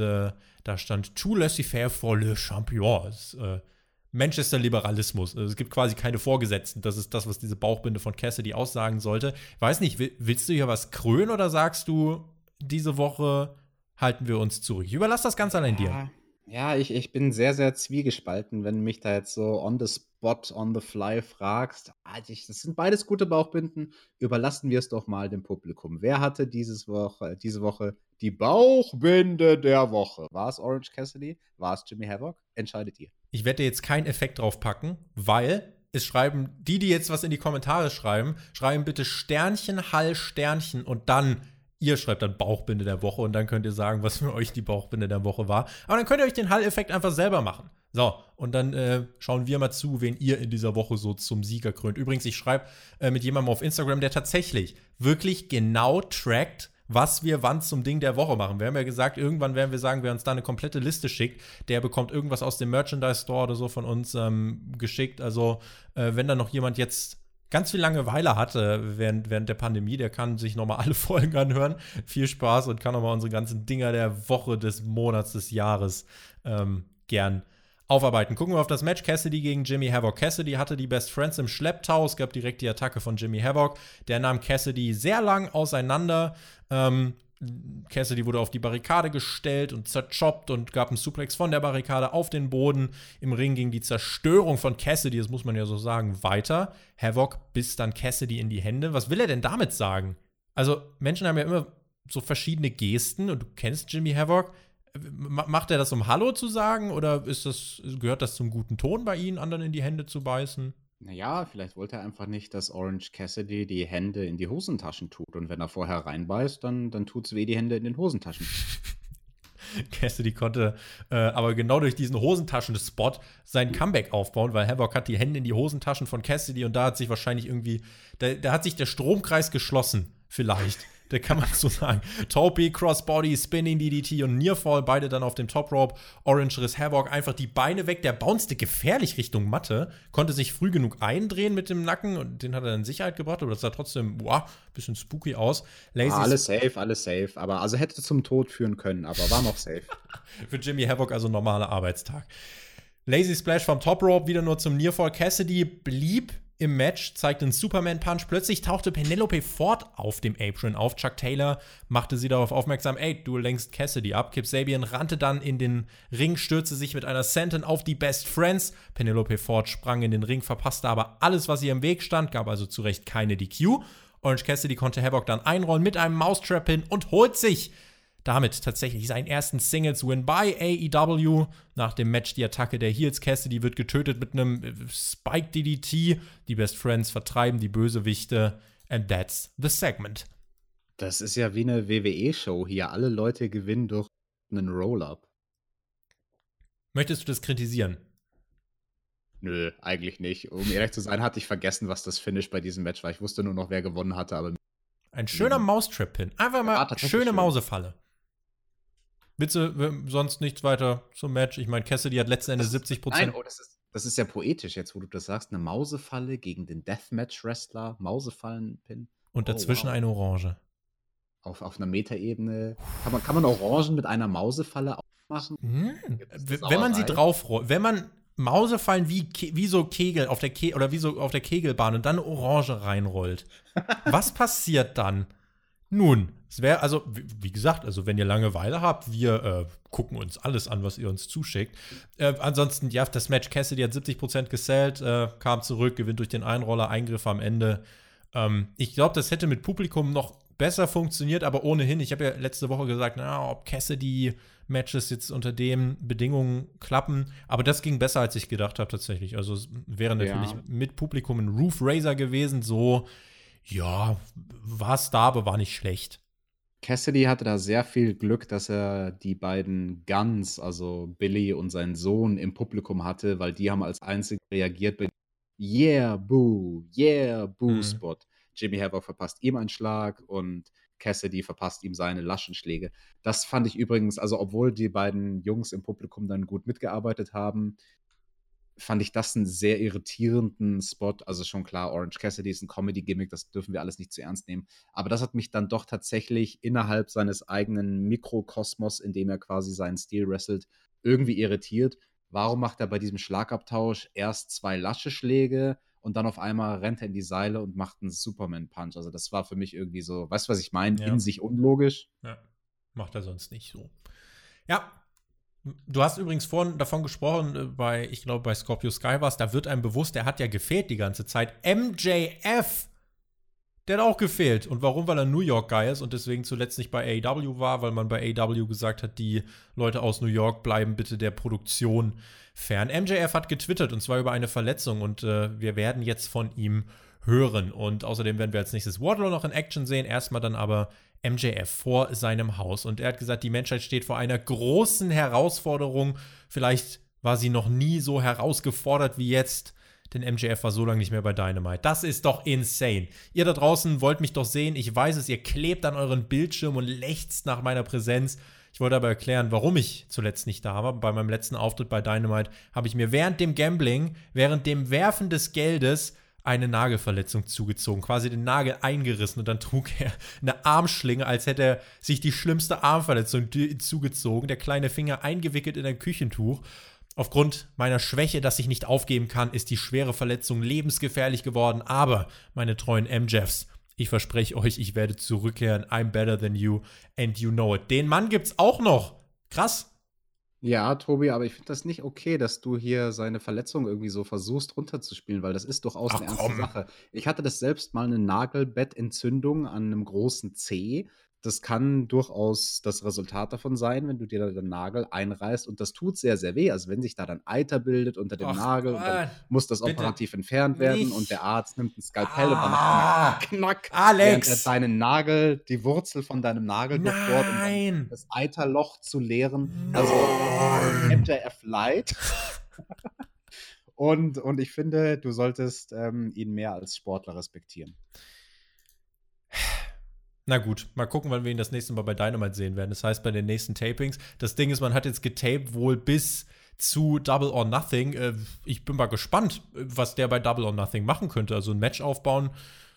da stand Tout laissez-faire for le champion. Das, äh, Manchester-Liberalismus. Also es gibt quasi keine Vorgesetzten. Das ist das, was diese Bauchbinde von Cassidy aussagen sollte. Ich weiß nicht, willst du hier was krönen oder sagst du, diese Woche halten wir uns zurück? Ich überlasse das ganz allein dir. Ja, ich, ich bin sehr, sehr zwiegespalten, wenn du mich da jetzt so on the spot, on the fly fragst. Ah, das sind beides gute Bauchbinden. Überlassen wir es doch mal dem Publikum. Wer hatte dieses Woche, diese Woche die Bauchbinde der Woche? War es Orange Cassidy? War es Jimmy Havoc? Entscheidet ihr. Ich werde jetzt keinen Effekt drauf packen, weil es schreiben, die, die jetzt was in die Kommentare schreiben, schreiben bitte Sternchen, Hall, Sternchen und dann Ihr schreibt dann Bauchbinde der Woche und dann könnt ihr sagen, was für euch die Bauchbinde der Woche war. Aber dann könnt ihr euch den Hall-Effekt einfach selber machen. So, und dann äh, schauen wir mal zu, wen ihr in dieser Woche so zum Sieger krönt. Übrigens, ich schreibe äh, mit jemandem auf Instagram, der tatsächlich wirklich genau trackt, was wir wann zum Ding der Woche machen. Wir haben ja gesagt, irgendwann werden wir sagen, wer uns da eine komplette Liste schickt, der bekommt irgendwas aus dem Merchandise Store oder so von uns ähm, geschickt. Also, äh, wenn da noch jemand jetzt ganz viel Langeweile hatte während, während der Pandemie, der kann sich nochmal alle Folgen anhören. Viel Spaß und kann nochmal unsere ganzen Dinger der Woche, des Monats, des Jahres ähm, gern aufarbeiten. Gucken wir auf das Match Cassidy gegen Jimmy Havoc. Cassidy hatte die Best Friends im Schlepptau. Es gab direkt die Attacke von Jimmy Havoc. Der nahm Cassidy sehr lang auseinander. Ähm, Cassidy wurde auf die Barrikade gestellt und zerchoppt und gab einen Suplex von der Barrikade auf den Boden. Im Ring ging die Zerstörung von Cassidy, das muss man ja so sagen, weiter. Havoc biss dann Cassidy in die Hände. Was will er denn damit sagen? Also, Menschen haben ja immer so verschiedene Gesten und du kennst Jimmy Havoc. Macht er das, um Hallo zu sagen oder ist das, gehört das zum guten Ton bei Ihnen, anderen in die Hände zu beißen? Naja, vielleicht wollte er einfach nicht, dass Orange Cassidy die Hände in die Hosentaschen tut. Und wenn er vorher reinbeißt, dann, dann tut es weh die Hände in den Hosentaschen. Cassidy konnte äh, aber genau durch diesen Hosentaschen-Spot sein Comeback aufbauen, weil Havoc hat die Hände in die Hosentaschen von Cassidy und da hat sich wahrscheinlich irgendwie, da, da hat sich der Stromkreis geschlossen, vielleicht der kann man so sagen. Topi, Crossbody, Spinning DDT und Nearfall, beide dann auf dem Top Rope. Orange Riss Havoc einfach die Beine weg. Der bouncete gefährlich Richtung Matte, konnte sich früh genug eindrehen mit dem Nacken und den hat er in Sicherheit gebracht, aber das sah trotzdem, boah, bisschen spooky aus. Lazy ah, alles safe, alles safe. Aber also hätte zum Tod führen können, aber war noch safe. Für Jimmy Havoc also normaler Arbeitstag. Lazy Splash vom Top Rope wieder nur zum Nearfall. Cassidy blieb im Match, zeigte einen Superman-Punch. Plötzlich tauchte Penelope Ford auf dem Apron auf. Chuck Taylor machte sie darauf aufmerksam, ey, du lenkst Cassidy ab. Kip Sabian rannte dann in den Ring, stürzte sich mit einer Senton auf die Best Friends. Penelope Ford sprang in den Ring, verpasste aber alles, was ihr im Weg stand, gab also zu Recht keine DQ. Orange Cassidy konnte Havoc dann einrollen mit einem Mousetrap-Pin und holt sich damit tatsächlich seinen ersten Singles-Win bei AEW. Nach dem Match die Attacke der Heels Cassidy wird getötet mit einem äh, Spike DDT. Die Best Friends vertreiben die Bösewichte. And that's the segment. Das ist ja wie eine WWE-Show hier. Alle Leute gewinnen durch einen Roll-Up. Möchtest du das kritisieren? Nö, eigentlich nicht. Um ehrlich zu sein, hatte ich vergessen, was das Finish bei diesem Match war. Ich wusste nur noch, wer gewonnen hatte, aber. Ein schöner mhm. Maustrap-Pin. Einfach mal ja, schöne schön. Mausefalle. Witze, sonst nichts weiter zum Match. Ich meine, Cassidy hat letzten Endes 70 Prozent. Nein, oh, das ist, das ist ja poetisch jetzt, wo du das sagst. Eine Mausefalle gegen den Deathmatch-Wrestler, Mausefallen-Pin. Und oh, dazwischen wow. eine Orange. Auf, auf einer Metaebene. Kann man, kann man Orangen mit einer Mausefalle aufmachen? Hm. Wenn man sie draufrollt, wenn man Mausefallen wie, wie so Kegel auf der Ke oder wie so auf der Kegelbahn und dann eine Orange reinrollt. Was passiert dann? Nun, es wäre, also, wie gesagt, also wenn ihr Langeweile habt, wir äh, gucken uns alles an, was ihr uns zuschickt. Äh, ansonsten, ja, das Match Cassidy hat 70% gesellt, äh, kam zurück, gewinnt durch den Einroller, Eingriff am Ende. Ähm, ich glaube, das hätte mit Publikum noch besser funktioniert, aber ohnehin, ich habe ja letzte Woche gesagt, na, ob Cassidy Matches jetzt unter den Bedingungen klappen, aber das ging besser, als ich gedacht habe tatsächlich. Also es wäre natürlich ja. mit Publikum ein Roof Raiser gewesen, so ja, war es da, aber war nicht schlecht. Cassidy hatte da sehr viel Glück, dass er die beiden Guns, also Billy und seinen Sohn, im Publikum hatte, weil die haben als einzige reagiert bei Yeah, Boo, Yeah, Boo mhm. Spot. Jimmy Havoc verpasst ihm einen Schlag und Cassidy verpasst ihm seine Laschenschläge. Das fand ich übrigens, also obwohl die beiden Jungs im Publikum dann gut mitgearbeitet haben, fand ich das einen sehr irritierenden Spot. Also schon klar, Orange Cassidy ist ein Comedy-Gimmick, das dürfen wir alles nicht zu ernst nehmen. Aber das hat mich dann doch tatsächlich innerhalb seines eigenen Mikrokosmos, in dem er quasi seinen Stil wrestelt, irgendwie irritiert. Warum macht er bei diesem Schlagabtausch erst zwei lasche Schläge und dann auf einmal rennt er in die Seile und macht einen Superman-Punch? Also das war für mich irgendwie so, weißt du, was ich meine? Ja. In sich unlogisch. Ja, macht er sonst nicht so. Ja, Du hast übrigens vorhin davon gesprochen, äh, bei, ich glaube, bei Scorpio Sky war es, da wird einem bewusst, der hat ja gefehlt die ganze Zeit. MJF, der hat auch gefehlt. Und warum? Weil er New York Guy ist und deswegen zuletzt nicht bei AEW war, weil man bei AEW gesagt hat, die Leute aus New York bleiben bitte der Produktion fern. MJF hat getwittert und zwar über eine Verletzung und äh, wir werden jetzt von ihm hören. Und außerdem werden wir als nächstes Wardlow noch in Action sehen. Erstmal dann aber MJF vor seinem Haus. Und er hat gesagt, die Menschheit steht vor einer großen Herausforderung. Vielleicht war sie noch nie so herausgefordert wie jetzt. denn MJF war so lange nicht mehr bei Dynamite. Das ist doch insane. Ihr da draußen wollt mich doch sehen. Ich weiß es, ihr klebt an euren Bildschirm und lechzt nach meiner Präsenz. Ich wollte aber erklären, warum ich zuletzt nicht da war. Bei meinem letzten Auftritt bei Dynamite habe ich mir während dem Gambling, während dem Werfen des Geldes eine Nagelverletzung zugezogen, quasi den Nagel eingerissen und dann trug er eine Armschlinge, als hätte er sich die schlimmste Armverletzung zugezogen, der kleine Finger eingewickelt in ein Küchentuch. Aufgrund meiner Schwäche, dass ich nicht aufgeben kann, ist die schwere Verletzung lebensgefährlich geworden, aber meine treuen MJeffs, ich verspreche euch, ich werde zurückkehren. I'm better than you and you know it. Den Mann gibt's auch noch. Krass. Ja, Tobi, aber ich finde das nicht okay, dass du hier seine Verletzung irgendwie so versuchst runterzuspielen, weil das ist durchaus Ach, eine ernste komm. Sache. Ich hatte das selbst mal eine Nagelbettentzündung an einem großen Zeh. Das kann durchaus das Resultat davon sein, wenn du dir da den Nagel einreißt und das tut sehr, sehr weh. Also wenn sich da dann Eiter bildet unter dem Ach, Nagel, und dann muss das bitte operativ entfernt werden nicht. und der Arzt nimmt ein Skalpell und Ah, macht er knack, während er Alex. deinen Nagel, die Wurzel von deinem Nagel durchbohrt, um das Eiterloch zu leeren. Also Nein. MJF Light. und, und ich finde, du solltest ähm, ihn mehr als Sportler respektieren. Na gut, mal gucken, wann wir ihn das nächste Mal bei Dynamite sehen werden. Das heißt, bei den nächsten Tapings. Das Ding ist, man hat jetzt getaped wohl bis zu Double or Nothing. Äh, Ich bin mal gespannt, was der bei Double or Nothing machen könnte. Also ein Match aufbauen,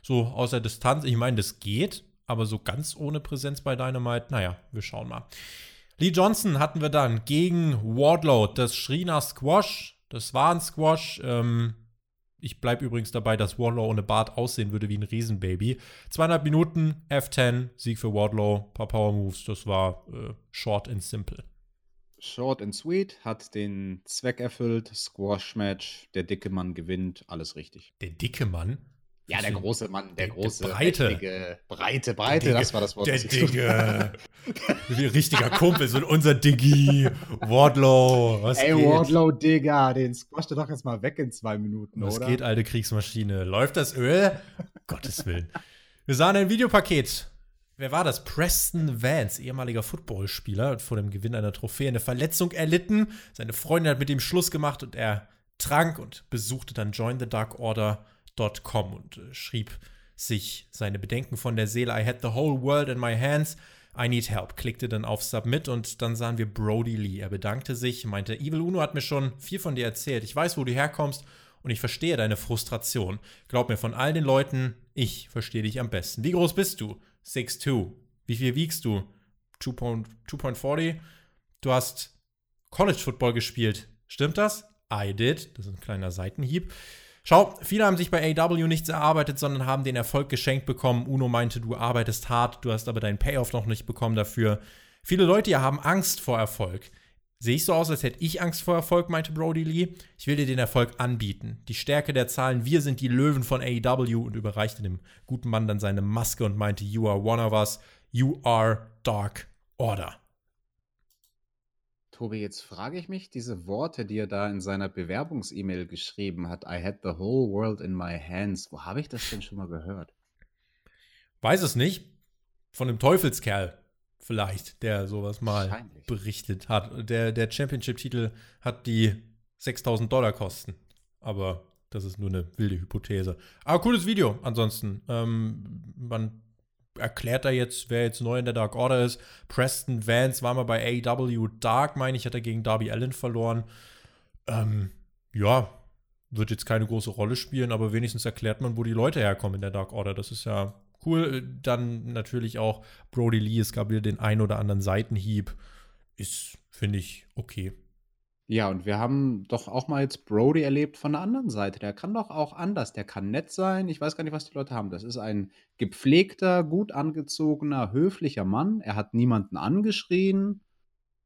so aus der Distanz. Ich meine, das geht, aber so ganz ohne Präsenz bei Dynamite, naja, wir schauen mal. Lee Johnson hatten wir dann gegen Wardlow. Das schrie nach Squash. Das war ein Squash. Ähm, ich bleibe übrigens dabei, dass Wardlow ohne Bart aussehen würde wie ein Riesenbaby. Zweieinhalb Minuten, F10, Sieg für Wardlow, paar Power Moves. Das war äh, short and simple. Short and sweet, hat den Zweck erfüllt. Squash-Match, der dicke Mann gewinnt, alles richtig. Der dicke Mann. Ja, der große Mann, der, der große, Breite. mächtige, breite, breite, Dicke- das war das Wort. Der ein richtiger Kumpel, so unser Diggi. Wardlow. Was Ey, geht? Wardlow, Digga, den squash du doch jetzt mal weg in zwei Minuten, Was oder? geht, alte Kriegsmaschine? Läuft das Öl? Gottes Willen. Wir sahen ein Videopaket. Wer war das? Preston Vance, ehemaliger Footballspieler, hat vor dem Gewinn einer Trophäe eine Verletzung erlitten. Seine Freundin hat mit ihm Schluss gemacht und er trank und besuchte dann jointhedarkorder.com und äh, schrieb sich seine Bedenken von der Seele. I had the whole world in my hands. I need help. Klickte dann auf Submit und dann sahen wir Brody Lee. Er bedankte sich, meinte, Evil Uno hat mir schon viel von dir erzählt. Ich weiß, wo du herkommst und ich verstehe deine Frustration. Glaub mir, von all den Leuten, ich verstehe dich am besten. Wie groß bist du? 6'2. Wie viel wiegst du? 2.- 2.40. Du hast College Football gespielt. Stimmt das? I did. Das ist ein kleiner Seitenhieb. Schau, viele haben sich bei AW nichts erarbeitet, sondern haben den Erfolg geschenkt bekommen. Uno meinte, du arbeitest hart, du hast aber deinen Payoff noch nicht bekommen dafür. Viele Leute hier haben Angst vor Erfolg. Sehe ich so aus, als hätte ich Angst vor Erfolg, meinte Brody Lee. Ich will dir den Erfolg anbieten. Die Stärke der Zahlen, wir sind die Löwen von AEW und überreichte dem guten Mann dann seine Maske und meinte, You are one of us, you are Dark Order. Tobi, jetzt frage ich mich, diese Worte, die er da in seiner Bewerbungs-E-Mail geschrieben hat, I had the whole world in my hands, wo habe ich das denn schon mal gehört? Weiß es nicht. Von dem Teufelskerl vielleicht, der sowas mal berichtet hat. Der, der Championship-Titel hat die 6000 Dollar kosten. Aber das ist nur eine wilde Hypothese. Aber cooles Video ansonsten. Ähm, man erklärt da jetzt, wer jetzt neu in der Dark Order ist. Preston Vance war mal bei AEW Dark, meine ich, hat er gegen Darby Allen verloren. Ähm, ja, wird jetzt keine große Rolle spielen, aber wenigstens erklärt man, wo die Leute herkommen in der Dark Order. Das ist ja cool. Dann natürlich auch Brody Lee, es gab wieder den ein oder anderen Seitenhieb. Ist, finde ich, okay. Ja, und wir haben doch auch mal jetzt Brody erlebt von der anderen Seite. Der kann doch auch anders. Der kann nett sein. Ich weiß gar nicht, was die Leute haben. Das ist ein gepflegter, gut angezogener, höflicher Mann. Er hat niemanden angeschrien.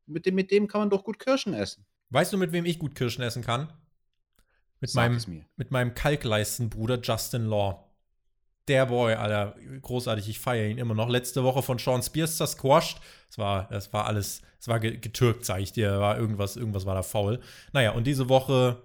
Mit dem, mit dem kann man doch gut Kirschen essen. Weißt du, mit wem ich gut Kirschen essen kann? Mit, Sag meinem, mir. mit meinem Kalkleistenbruder Justin Law. Der Boy, Alter, großartig, ich feiere ihn immer noch. Letzte Woche von Sean Spears. Das war, das war alles, es war ge- getürkt, sag ich dir. War irgendwas, irgendwas war da faul. Naja, und diese Woche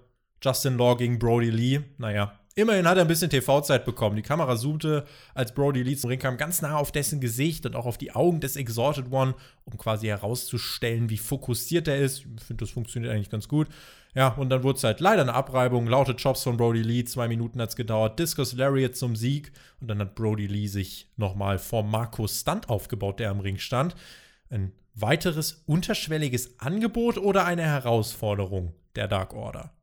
Justin Law gegen Brody Lee. Naja, immerhin hat er ein bisschen TV-Zeit bekommen. Die Kamera zoomte, als Brody Lee zum Ring kam, ganz nah auf dessen Gesicht und auch auf die Augen des Exalted One, um quasi herauszustellen, wie fokussiert er ist. Ich finde, das funktioniert eigentlich ganz gut. Ja, und dann wurde es halt leider eine Abreibung. Laute Chops von Brody Lee, zwei Minuten hat es gedauert. Discus Lariat zum Sieg. Und dann hat Brody Lee sich nochmal vor Markus Stunt aufgebaut, der am Ring stand. Ein weiteres unterschwelliges Angebot oder eine Herausforderung der Dark Order?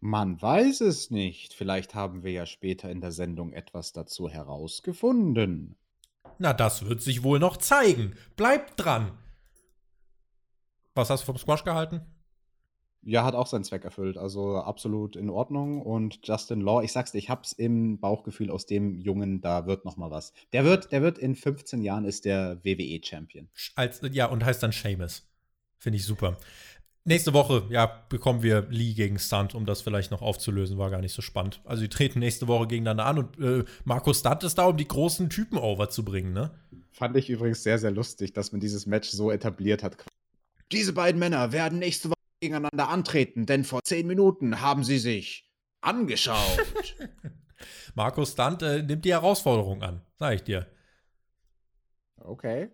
Man weiß es nicht. Vielleicht haben wir ja später in der Sendung etwas dazu herausgefunden. Na, das wird sich wohl noch zeigen. Bleibt dran. Was hast du vom Squash gehalten? Ja, hat auch seinen Zweck erfüllt. Also absolut in Ordnung. Und Justin Law, ich sag's dir, ich hab's im Bauchgefühl aus dem Jungen, da wird noch mal was. Der wird, der wird in 15 Jahren ist der WWE-Champion. Als, ja, und heißt dann Seamus. Finde ich super. Nächste Woche, ja, bekommen wir Lee gegen Stunt, um das vielleicht noch aufzulösen. War gar nicht so spannend. Also, die treten nächste Woche gegeneinander an und äh, Markus Stunt ist da, um die großen Typen overzubringen, ne? Fand ich übrigens sehr, sehr lustig, dass man dieses Match so etabliert hat. Diese beiden Männer werden nächste Woche gegeneinander antreten, denn vor zehn Minuten haben sie sich angeschaut. Markus Stunt äh, nimmt die Herausforderung an, sag ich dir. Okay.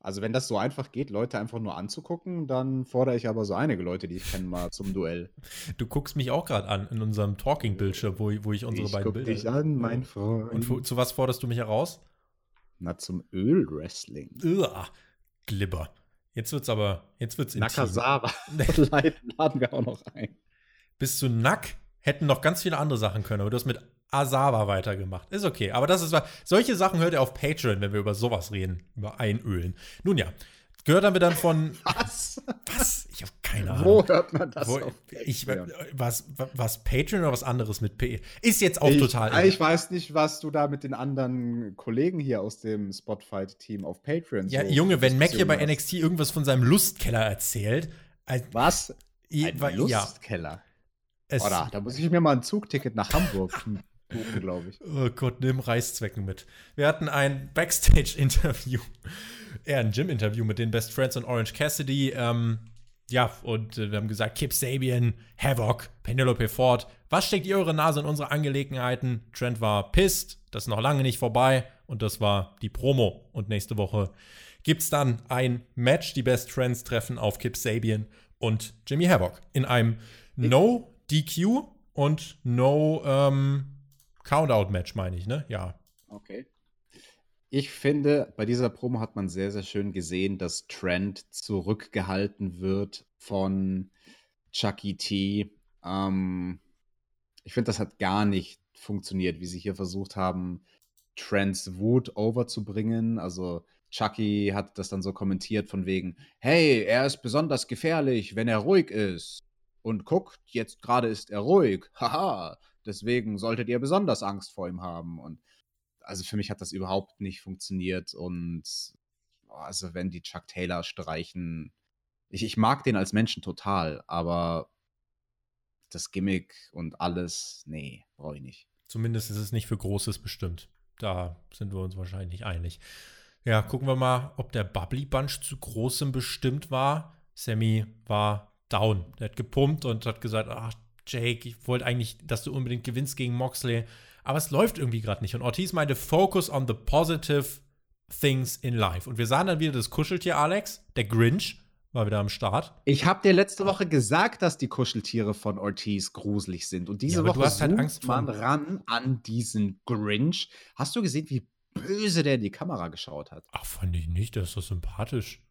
Also wenn das so einfach geht, Leute einfach nur anzugucken, dann fordere ich aber so einige Leute, die ich kenne, mal zum Duell. Du guckst mich auch gerade an in unserem Talking-Bildschirm, wo, wo ich unsere ich beiden guck Bilder. dich an, mein Freund. Und wo, zu was forderst du mich heraus? Na, zum Ölwrestling. Glibber. Jetzt wird's aber, jetzt wird's intim. Nakasawa. laden wir auch noch ein. Bis zu Nack hätten noch ganz viele andere Sachen können, aber du hast mit Asawa weitergemacht. Ist okay, aber das ist solche Sachen hört ihr auf Patreon, wenn wir über sowas reden, über Einölen. Nun ja, gehört haben wir dann von Was? was? Ich habe keine Ahnung. Wo hört man das Wo, ich, Patreon? was, was Patreon oder was anderes mit P? Ist jetzt auch ich, total. Ich weiß nicht, was du da mit den anderen Kollegen hier aus dem Spotfight-Team auf Patreon ja, so Junge, wenn Mac hier bei hast. NXT irgendwas von seinem Lustkeller erzählt, also, Was? Ein wa- ja, Lustkeller. es, Oder, da muss ich mir mal ein Zugticket nach Hamburg buchen, glaube ich. Oh Gott, nimm Reißzwecken mit. Wir hatten ein Backstage-Interview, eher ein Gym-Interview mit den Best Friends und Orange Cassidy. Ähm, ja, und äh, wir haben gesagt, Kip Sabian, Havoc, Penelope Ford. Was steckt ihr eure Nase in unsere Angelegenheiten? Trent war pissed, das ist noch lange nicht vorbei. Und das war die Promo. Und nächste Woche gibt's dann ein Match. Die Best Friends treffen auf Kip Sabian und Jimmy Havoc in einem No DQ und No ähm, Countout-Match, meine ich, ne? Ja. Okay. Ich finde, bei dieser Promo hat man sehr, sehr schön gesehen, dass Trent zurückgehalten wird von Chucky T. Ähm, ich finde, das hat gar nicht funktioniert, wie sie hier versucht haben, Trents Wut overzubringen. Also Chucky hat das dann so kommentiert von wegen, hey, er ist besonders gefährlich, wenn er ruhig ist. Und guckt, jetzt gerade ist er ruhig. Haha, deswegen solltet ihr besonders Angst vor ihm haben. Und also für mich hat das überhaupt nicht funktioniert. Und oh, also wenn die Chuck Taylor streichen, ich, ich mag den als Menschen total, aber das Gimmick und alles, nee, brauche ich nicht. Zumindest ist es nicht für Großes bestimmt. Da sind wir uns wahrscheinlich einig. Ja, gucken wir mal, ob der Bubbly Bunch zu Großem bestimmt war. Sammy war down. Der hat gepumpt und hat gesagt, ach, Jake, ich wollte eigentlich, dass du unbedingt gewinnst gegen Moxley. Aber es läuft irgendwie gerade nicht. Und Ortiz meinte, focus on the positive things in life. Und wir sahen dann wieder das Kuscheltier Alex, der Grinch, war wieder am Start. Ich habe dir letzte Woche gesagt, dass die Kuscheltiere von Ortiz gruselig sind. Und diese Ja, aber du Woche hast halt Angst man ran an diesen Grinch. Hast du gesehen, wie böse der in die Kamera geschaut hat? Ach, fand ich nicht, der ist so sympathisch.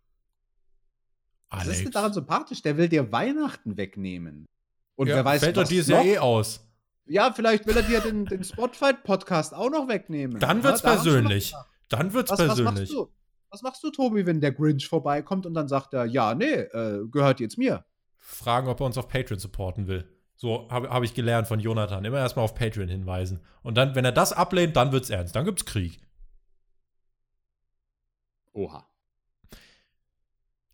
Was ist denn daran sympathisch? Der will dir Weihnachten wegnehmen. Und ja, wer weiß, fällt doch was dieses? Jahr eh aus. Ja, vielleicht will er dir den, den Spotfight-Podcast auch noch wegnehmen. Dann Ja, wird's noch persönlich. Dann wird's Was, was persönlich. machst du? Was machst du, Tobi, wenn der Grinch vorbeikommt und dann sagt er, ja, nee, äh, gehört jetzt mir? Fragen, ob er uns auf Patreon supporten will. So habe hab ich gelernt von Jonathan. Immer erstmal auf Patreon hinweisen. Und dann, wenn er das ablehnt, dann wird's ernst. Dann gibt's Krieg. Oha.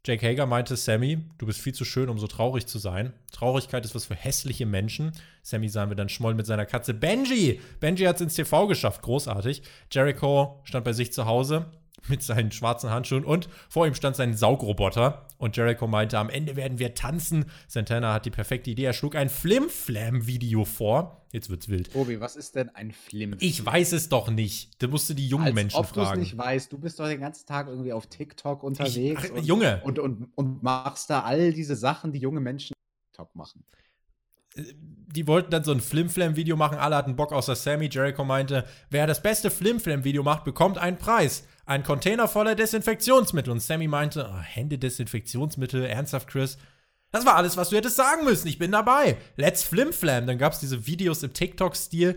Jake Hager meinte, Sammy, du bist viel zu schön, um so traurig zu sein. Traurigkeit ist was für hässliche Menschen. Sammy sahen wir dann schmollen mit seiner Katze Benji. Benji hat es ins TV geschafft, großartig. Jericho stand bei sich zu Hause. Mit seinen schwarzen Handschuhen und vor ihm stand sein Saugroboter und Jericho meinte, am Ende werden wir tanzen. Santana hat die perfekte Idee, er schlug ein Flim-Flam-Video vor. Jetzt wird's wild. Obi, was ist denn ein Flim? Ich weiß es doch nicht. Da musst du die jungen Als Menschen ob fragen. du es nicht weißt. Du bist doch den ganzen Tag irgendwie auf TikTok unterwegs. ach, und, Junge. Und, und, und machst da all diese Sachen, die junge Menschen auf TikTok machen. Die wollten dann so ein Flim-Flam-Video machen. Alle hatten Bock außer Sammy. Jericho meinte, wer das beste Flim-Flam-Video macht, bekommt einen Preis. Ein Container voller Desinfektionsmittel. Und Sammy meinte, oh, Hände Desinfektionsmittel, ernsthaft, Chris? Das war alles, was du hättest sagen müssen. Ich bin dabei. Let's Flim-Flam. Dann gab es diese Videos im TikTok-Stil.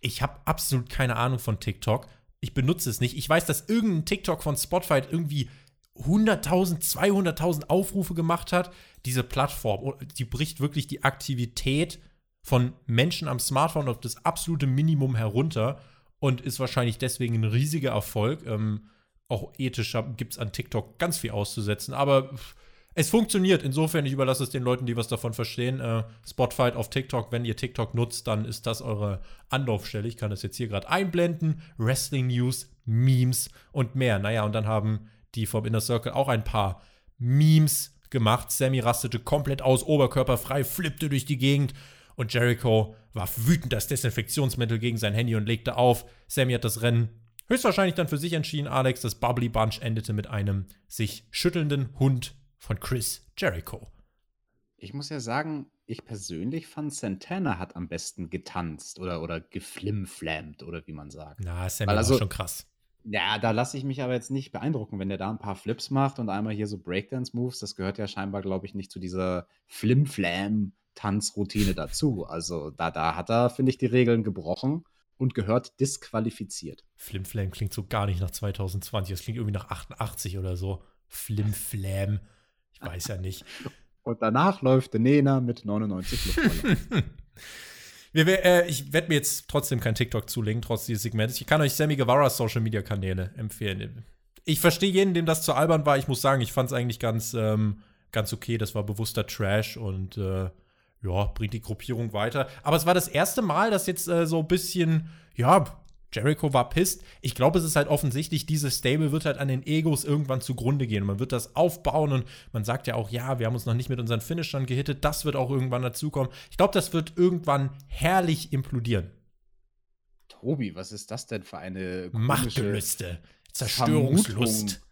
Ich habe absolut keine Ahnung von TikTok. Ich benutze es nicht. Ich weiß, dass irgendein TikTok von Spotify irgendwie 100.000, 200.000 Aufrufe gemacht hat. Diese Plattform, die bricht wirklich die Aktivität von Menschen am Smartphone auf das absolute Minimum herunter und ist wahrscheinlich deswegen ein riesiger Erfolg. Ähm, auch ethisch gibt es an TikTok ganz viel auszusetzen, aber es funktioniert. Insofern, ich überlasse es den Leuten, die was davon verstehen. Äh, Spotfight auf TikTok, wenn ihr TikTok nutzt, dann ist das eure Anlaufstelle. Ich kann das jetzt hier gerade einblenden. Wrestling News, Memes und mehr. Naja, und dann haben die vom Inner Circle auch ein paar Memes gemacht. Sammy rastete komplett aus, oberkörperfrei, flippte durch die Gegend und Jericho warf wütend das Desinfektionsmittel gegen sein Handy und legte auf. Sammy hat das Rennen höchstwahrscheinlich dann für sich entschieden. Alex, das Bubbly Bunch endete mit einem sich schüttelnden Hund von Chris Jericho. Ich muss ja sagen, ich persönlich fand Santana hat am besten getanzt oder, oder geflimflammt oder wie man sagt. Na, Sammy Weil war also- schon krass. Ja, da lasse ich mich aber jetzt nicht beeindrucken, wenn der da ein paar Flips macht und einmal hier so Breakdance-Moves. Das gehört ja scheinbar, glaube ich, nicht zu dieser Flim-Flam-Tanzroutine dazu. Also da, da hat er, finde ich, die Regeln gebrochen und gehört disqualifiziert. Flimflam klingt so gar nicht nach 2020. Das klingt irgendwie nach 88 oder so. Flimflam. Ich weiß ja nicht. Und danach läuft der Nena mit 99 Luftballons. Wir, äh, ich werde mir jetzt trotzdem kein TikTok zulegen, trotz dieses Segments. Ich kann euch Sammy Guevara's Social Media Kanäle empfehlen. Ich verstehe jeden, dem das zu albern war. Ich muss sagen, ich fand es eigentlich ganz, ähm, ganz okay. Das war bewusster Trash und äh, ja, bringt die Gruppierung weiter. Aber es war das erste Mal, dass jetzt äh, so ein bisschen, ja, Jericho war pisst. Ich glaube, es ist halt offensichtlich, dieses Stable wird halt an den Egos irgendwann zugrunde gehen. Man wird das aufbauen und man sagt ja auch, ja, wir haben uns noch nicht mit unseren Finishern gehittet. Das wird auch irgendwann dazukommen. Ich glaube, das wird irgendwann herrlich implodieren. Tobi, was ist das denn für eine Machtgelüste, Zerstörungslust. Vermutung,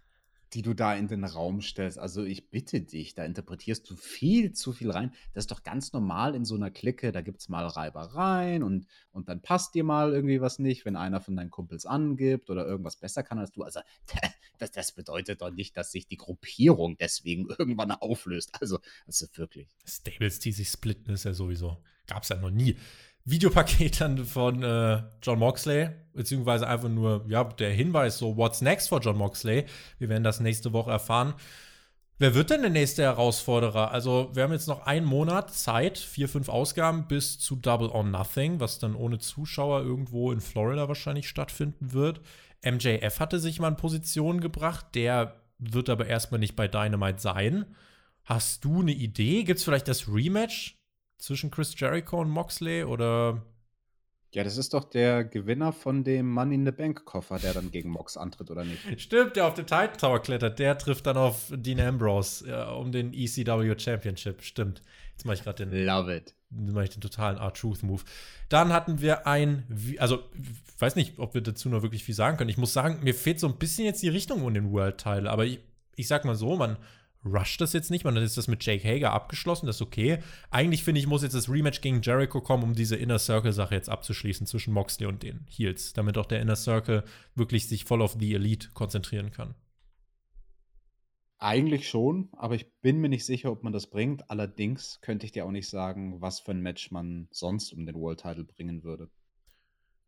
die du da in den Raum stellst? Also ich bitte dich, da interpretierst du viel zu viel rein. Das ist doch ganz normal in so einer Clique, da gibt es mal Reibereien und, und dann passt dir mal irgendwie was nicht, wenn einer von deinen Kumpels angibt oder irgendwas besser kann als du. Also das, das bedeutet doch nicht, dass sich die Gruppierung deswegen irgendwann auflöst. Also, also wirklich. Stables, die sich splitten, ist ja sowieso. Gab es ja noch nie. Videopaket dann von äh, John Moxley, beziehungsweise einfach nur, ja, der Hinweis, so, what's next for John Moxley? Wir werden das nächste Woche erfahren. Wer wird denn der nächste Herausforderer? Also, wir haben jetzt noch einen Monat Zeit, vier, fünf Ausgaben bis zu Double or Nothing, was dann ohne Zuschauer irgendwo in Florida wahrscheinlich stattfinden wird. MJF hatte sich mal in Position gebracht, der wird aber erstmal nicht bei Dynamite sein. Hast du eine Idee? Gibt es vielleicht das Rematch zwischen Chris Jericho und Moxley oder Ja, das ist doch der Gewinner von dem Money in the Bank Koffer, der dann gegen Mox antritt, oder nicht? Stimmt, der auf den Titan Tower klettert, der trifft dann auf Dean Ambrose ja, um den ECW Championship. Stimmt. Jetzt mache ich gerade den, Love it. mache ich den totalen R-Truth-Move. Dann hatten wir ein, also ich weiß nicht, ob wir dazu noch wirklich viel sagen können. Ich muss sagen, mir fehlt so ein bisschen jetzt die Richtung um den World-Title, aber ich, ich sag mal so, man rusht das jetzt nicht, man hat jetzt das mit Jake Hager abgeschlossen, das ist okay. Eigentlich finde ich, muss jetzt das Rematch gegen Jericho kommen, um diese Inner Circle-Sache jetzt abzuschließen zwischen Moxley und den Heels, damit auch der Inner Circle wirklich sich voll auf die Elite konzentrieren kann. Eigentlich schon, aber ich bin mir nicht sicher, ob man das bringt. Allerdings könnte ich dir auch nicht sagen, was für ein Match man sonst um den World Title bringen würde.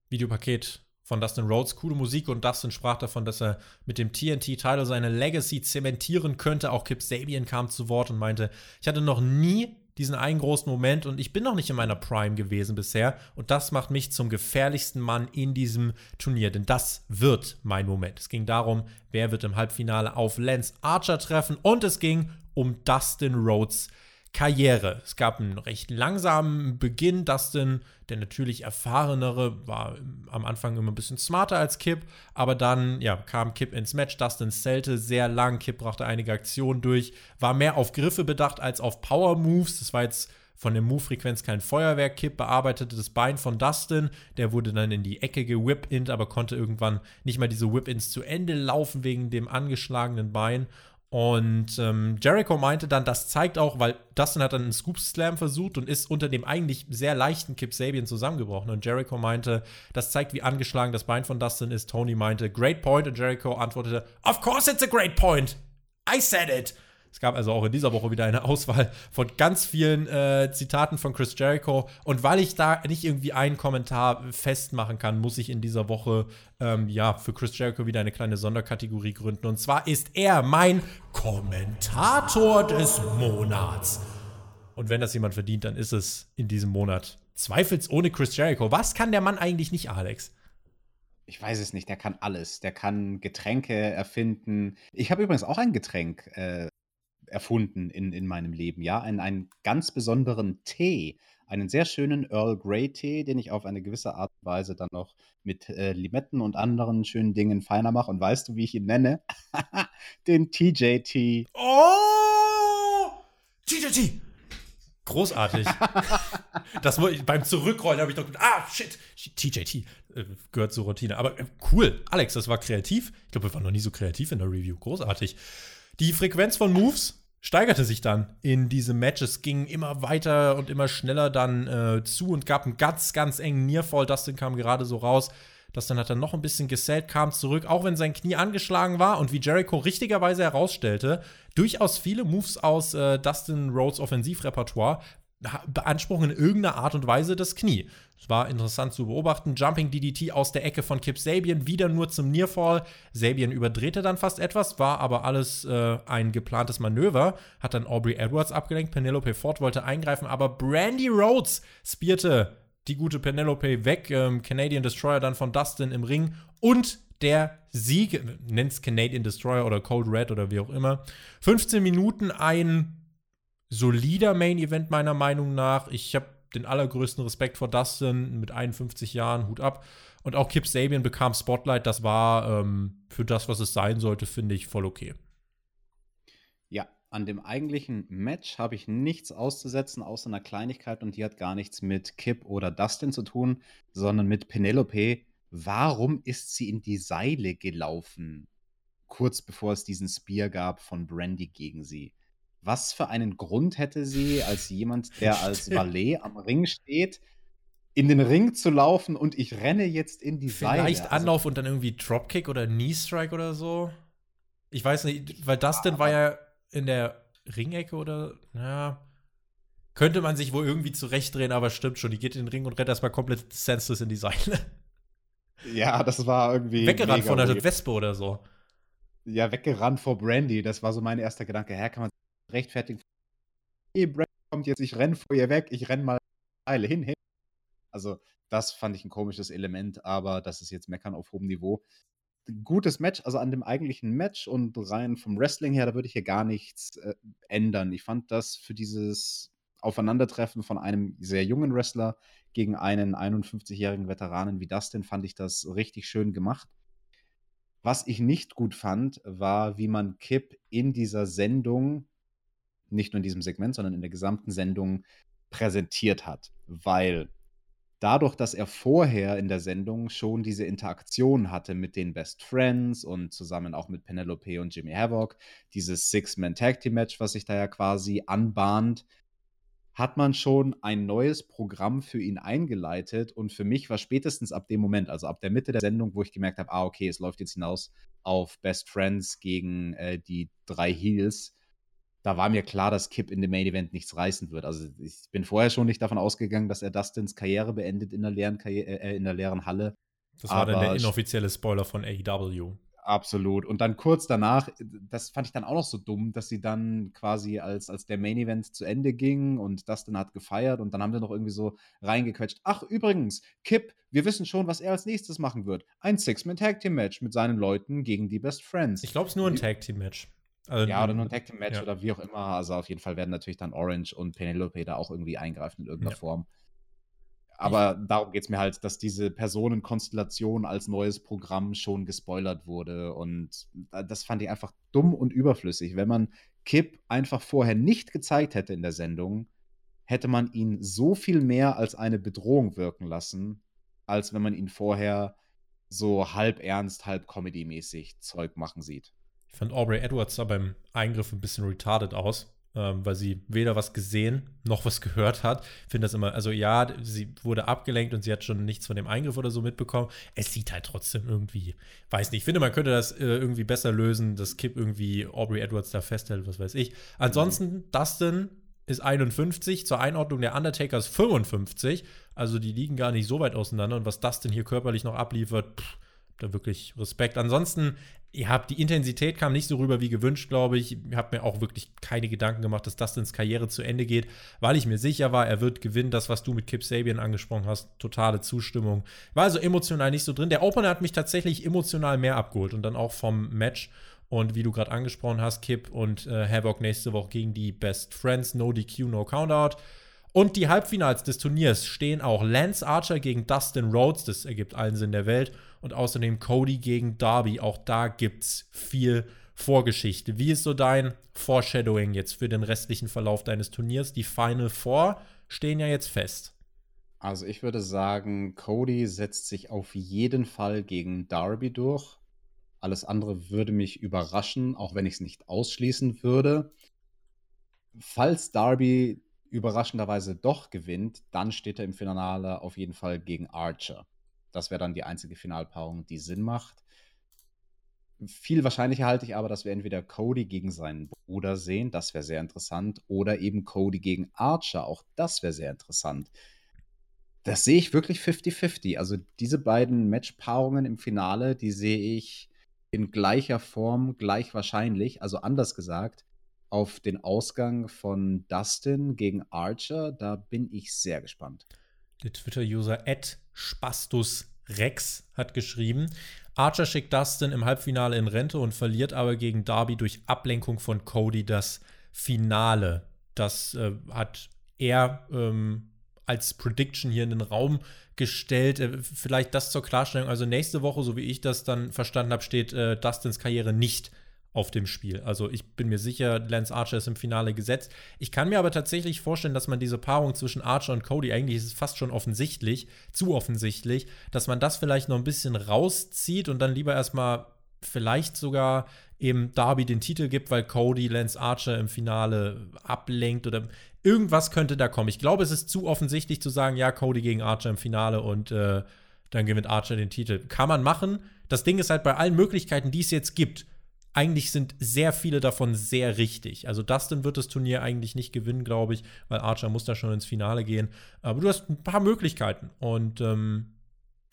Videopaket von Dustin Rhodes, coole Musik und Dustin sprach davon, dass er mit dem TNT-Title seine Legacy zementieren könnte. Auch Kip Sabian kam zu Wort und meinte, ich hatte noch nie diesen einen großen Moment und ich bin noch nicht in meiner Prime gewesen bisher und das macht mich zum gefährlichsten Mann in diesem Turnier, denn das wird mein Moment. Es ging darum, wer wird im Halbfinale auf Lance Archer treffen und es ging um Dustin Rhodes Karriere. Es gab einen recht langsamen Beginn. Dustin, der natürlich erfahrenere, war am Anfang immer ein bisschen smarter als Kip, aber dann ja, kam Kip ins Match. Dustin zählte sehr lang. Kip brachte einige Aktionen durch, war mehr auf Griffe bedacht als auf Power Moves. Das war jetzt von der Move-Frequenz kein Feuerwerk. Kip bearbeitete das Bein von Dustin. Der wurde dann in die Ecke gewhip-int, aber konnte irgendwann nicht mal diese Whip-Ins zu Ende laufen wegen dem angeschlagenen Bein. Und ähm, Jericho meinte dann, das zeigt auch, weil Dustin hat dann einen Scoop Slam versucht und ist unter dem eigentlich sehr leichten Kip Sabian zusammengebrochen. Und Jericho meinte, das zeigt, wie angeschlagen das Bein von Dustin ist. Tony meinte, great point. Und Jericho antwortete, of course it's a great point. I said it. Es gab also auch in dieser Woche wieder eine Auswahl von ganz vielen äh, Zitaten von Chris Jericho. Und weil ich da nicht irgendwie einen Kommentar festmachen kann, muss ich in dieser Woche ähm, ja für Chris Jericho wieder eine kleine Sonderkategorie gründen. Und zwar ist er mein Kommentator des Monats. Und wenn das jemand verdient, dann ist es in diesem Monat zweifelsohne Chris Jericho. Was kann der Mann eigentlich nicht, Alex? Ich weiß es nicht, der kann alles. Der kann Getränke erfinden. Ich habe übrigens auch ein Getränk äh, erfunden in, in meinem Leben, ja, einen, einen ganz besonderen Tee, einen sehr schönen Earl Grey Tee, den ich auf eine gewisse Art und Weise dann noch mit äh, Limetten und anderen schönen Dingen feiner mache. Und weißt du, wie ich ihn nenne? Den TJT. Oh! TJT! Großartig. das beim Zurückrollen habe ich doch gedacht, ah, shit, TJT äh, gehört zur Routine. Aber äh, cool, Alex, das war kreativ. Ich glaube, wir waren noch nie so kreativ in der Review. Großartig. Die Frequenz von Moves steigerte sich dann in diesem Match. Es ging immer weiter und immer schneller dann äh, zu und gab einen ganz, ganz engen Nearfall. Dustin kam gerade so raus. Dustin hat dann noch ein bisschen gesellt, kam zurück, auch wenn sein Knie angeschlagen war und wie Jericho richtigerweise herausstellte, durchaus viele Moves aus äh, Dustin Rhodes Offensivrepertoire beanspruchen in irgendeiner Art und Weise das Knie. Es war interessant zu beobachten. Jumping DDT aus der Ecke von Kip Sabian, wieder nur zum Nearfall. Sabian überdrehte dann fast etwas, war aber alles äh, ein geplantes Manöver. Hat dann Aubrey Edwards abgelenkt. Penelope Ford wollte eingreifen, aber Brandy Rhodes spierte die gute Penelope weg. Ähm, Canadian Destroyer dann von Dustin im Ring. Und der Sieg, nennt es Canadian Destroyer oder Cold Red oder wie auch immer. 15 Minuten ein solider Main Event meiner Meinung nach. Ich habe den allergrößten Respekt vor Dustin mit 51 Jahren, Hut ab. Und auch Kip Sabian bekam Spotlight. Das war ähm, für das, was es sein sollte, finde ich voll okay. Ja, an dem eigentlichen Match habe ich nichts auszusetzen, außer einer Kleinigkeit. Und die hat gar nichts mit Kip oder Dustin zu tun, sondern mit Penelope. Warum ist sie in die Seile gelaufen? Kurz bevor es diesen Spear gab von Brandy gegen sie. Was für einen Grund hätte sie, als jemand, der als Valet am Ring steht, in den Ring zu laufen und ich renne jetzt in die Seile? Vielleicht also, Anlauf und dann irgendwie Dropkick oder Knee Strike oder so. Ich weiß nicht, weil das denn war ja in der Ringecke oder, ja, könnte man sich wohl irgendwie zurechtdrehen, aber stimmt schon. Die geht in den Ring und rennt erstmal komplett senseless in die Seile. Ja, das war irgendwie. Weggerannt von der Wespe oder so. Ja, weggerannt vor Brandy. Das war so mein erster Gedanke. Hä, kann man rechtfertigen. Hey, Brad kommt jetzt, ich renne vor ihr weg, ich renne mal Eile hin, hin. Also, das fand ich ein komisches Element, aber das ist jetzt Meckern auf hohem Niveau. Gutes Match, also an dem eigentlichen Match und rein vom Wrestling her, da würde ich hier gar nichts äh, ändern. Ich fand das für dieses Aufeinandertreffen von einem sehr jungen Wrestler gegen einen 51-jährigen Veteranen wie Dustin, fand ich das richtig schön gemacht. Was ich nicht gut fand, war, wie man Kip in dieser Sendung nicht nur in diesem Segment, sondern in der gesamten Sendung präsentiert hat. Weil dadurch, dass er vorher in der Sendung schon diese Interaktion hatte mit den Best Friends und zusammen auch mit Penelope und Jimmy Havoc, dieses Six-Man-Tag-Team-Match, was sich da ja quasi anbahnt, hat man schon ein neues Programm für ihn eingeleitet. Und für mich war spätestens ab dem Moment, also ab der Mitte der Sendung, wo ich gemerkt habe, ah, okay, es läuft jetzt hinaus auf Best Friends gegen äh, die drei Heels, da war mir klar, dass Kip in dem Main Event nichts reißen wird. Also ich bin vorher schon nicht davon ausgegangen, dass er Dustins Karriere beendet in der leeren, Karri äh, in der leeren Halle. Das war dann der inoffizielle Spoiler von AEW. Absolut. Und dann kurz danach, das fand ich dann auch noch so dumm, dass sie dann quasi als, als der Main Event zu Ende ging und Dustin hat gefeiert und dann haben sie noch irgendwie so reingequetscht. Ach, übrigens, Kip, wir wissen schon, was er als nächstes machen wird. Ein Six-Man Tag Team Match mit seinen Leuten gegen die Best Friends. Ich glaube, es ist nur ein Tag Team Match. Also, ja, oder nur ein Tag Team Match ja. oder wie auch immer. Also auf jeden Fall werden natürlich dann Orange und Penelope da auch irgendwie eingreifen in irgendeiner ja. Form. Aber darum geht es mir halt, dass diese Personenkonstellation als neues Programm schon gespoilert wurde. Und das fand ich einfach dumm und überflüssig. Wenn man Kip einfach vorher nicht gezeigt hätte in der Sendung, hätte man ihn so viel mehr als eine Bedrohung wirken lassen, als wenn man ihn vorher so halb ernst, halb Comedy-mäßig Zeug machen sieht. Ich fand Aubrey Edwards da beim Eingriff ein bisschen retarded aus, ähm, weil sie weder was gesehen noch was gehört hat. Ich finde das immer, also ja, sie wurde abgelenkt und sie hat schon nichts von dem Eingriff oder so mitbekommen. Es sieht halt trotzdem irgendwie, weiß nicht, ich finde, man könnte das äh, irgendwie besser lösen, dass Kip irgendwie Aubrey Edwards da festhält, was weiß ich. Ansonsten, Dustin ist 51, zur Einordnung der Undertaker ist 55. Also die liegen gar nicht so weit auseinander. Und was denn hier körperlich noch abliefert, pff, da wirklich Respekt. Ansonsten, ihr habt die Intensität kam nicht so rüber wie gewünscht, glaube ich. Ich habe mir auch wirklich keine Gedanken gemacht, dass Dustins Karriere zu Ende geht, weil ich mir sicher war, er wird gewinnen. Das, was du mit Kip Sabian angesprochen hast, totale Zustimmung. War also emotional nicht so drin. Der Opener hat mich tatsächlich emotional mehr abgeholt und dann auch vom Match. Und wie du gerade angesprochen hast, Kip und äh, Havoc nächste Woche gegen die Best Friends, No DQ, No Countout. Und die Halbfinals des Turniers stehen auch Lance Archer gegen Dustin Rhodes, das ergibt allen Sinn der Welt, und außerdem Cody gegen Darby. Auch da gibt es viel Vorgeschichte. Wie ist so dein Foreshadowing jetzt für den restlichen Verlauf deines Turniers? Die Final Four stehen ja jetzt fest. Also ich würde sagen, Cody setzt sich auf jeden Fall gegen Darby durch. Alles andere würde mich überraschen, auch wenn ich es nicht ausschließen würde. Falls Darby überraschenderweise doch gewinnt, dann steht er im Finale auf jeden Fall gegen Archer. Das wäre dann die einzige Finalpaarung, die Sinn macht. Viel wahrscheinlicher halte ich aber, dass wir entweder Cody gegen seinen Bruder sehen, das wäre sehr interessant, oder eben Cody gegen Archer, auch das wäre sehr interessant. Das sehe ich wirklich 50-50. Also diese beiden Matchpaarungen im Finale, die sehe ich in gleicher Form gleich wahrscheinlich. Also anders gesagt, auf den Ausgang von Dustin gegen Archer, da bin ich sehr gespannt. Der Twitter-User @spastusrex hat geschrieben, Archer schickt Dustin im Halbfinale in Rente und verliert aber gegen Darby durch Ablenkung von Cody das Finale. Das äh, hat er ähm, als Prediction hier in den Raum gestellt. Äh, vielleicht das zur Klarstellung. Also nächste Woche, so wie ich das dann verstanden habe, steht äh, Dustins Karriere nicht auf dem Spiel. Also ich bin mir sicher, Lance Archer ist im Finale gesetzt. Ich kann mir aber tatsächlich vorstellen, dass man diese Paarung zwischen Archer und Cody, eigentlich ist es fast schon offensichtlich, zu offensichtlich, dass man das vielleicht noch ein bisschen rauszieht und dann lieber erstmal vielleicht sogar eben Darby den Titel gibt, weil Cody Lance Archer im Finale ablenkt oder irgendwas könnte da kommen. Ich glaube, es ist zu offensichtlich zu sagen, ja, Cody gegen Archer im Finale und äh, dann gewinnt Archer den Titel. Kann man machen. Das Ding ist halt bei allen Möglichkeiten, die es jetzt gibt, eigentlich sind sehr viele davon sehr richtig. Also Dustin wird das Turnier eigentlich nicht gewinnen, glaube ich, weil Archer muss da schon ins Finale gehen. Aber du hast ein paar Möglichkeiten und ähm,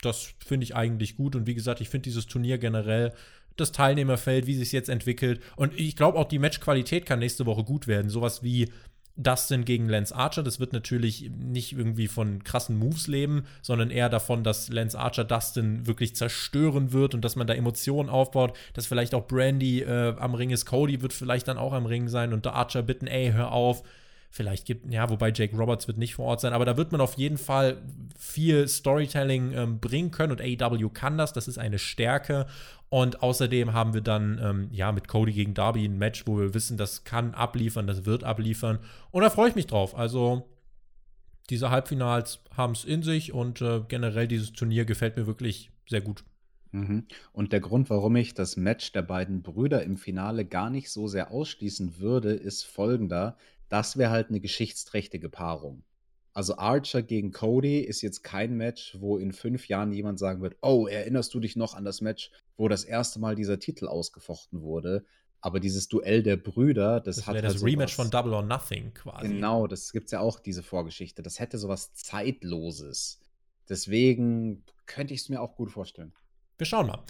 das finde ich eigentlich gut. Und wie gesagt, ich finde dieses Turnier generell, das Teilnehmerfeld, wie sich jetzt entwickelt. Und ich glaube auch, die Matchqualität kann nächste Woche gut werden. Sowas wie Dustin gegen Lance Archer. Das wird natürlich nicht irgendwie von krassen Moves leben, sondern eher davon, dass Lance Archer Dustin wirklich zerstören wird und dass man da Emotionen aufbaut, dass vielleicht auch Brandy äh, am Ring ist, Cody wird vielleicht dann auch am Ring sein und der Archer bitten, ey, hör auf, Vielleicht gibt, ja, wobei Jake Roberts wird nicht vor Ort sein, aber da wird man auf jeden Fall viel Storytelling ähm, bringen können und AEW kann das, das ist eine Stärke. Und außerdem haben wir dann, ähm, ja, mit Cody gegen Darby ein Match, wo wir wissen, das kann abliefern, das wird abliefern. Und da freue ich mich drauf. Also, diese Halbfinals haben es in sich und äh, generell dieses Turnier gefällt mir wirklich sehr gut. Mhm. Und der Grund, warum ich das Match der beiden Brüder im Finale gar nicht so sehr ausschließen würde, ist folgender das wäre halt eine geschichtsträchtige Paarung. Also Archer gegen Cody ist jetzt kein Match, wo in fünf Jahren jemand sagen wird, oh, erinnerst du dich noch an das Match, wo das erste Mal dieser Titel ausgefochten wurde? Aber dieses Duell der Brüder, das, das hat halt das Rematch von Double or Nothing quasi. Genau, das gibt es ja auch, diese Vorgeschichte. Das hätte sowas Zeitloses. Deswegen könnte ich es mir auch gut vorstellen. Wir schauen mal.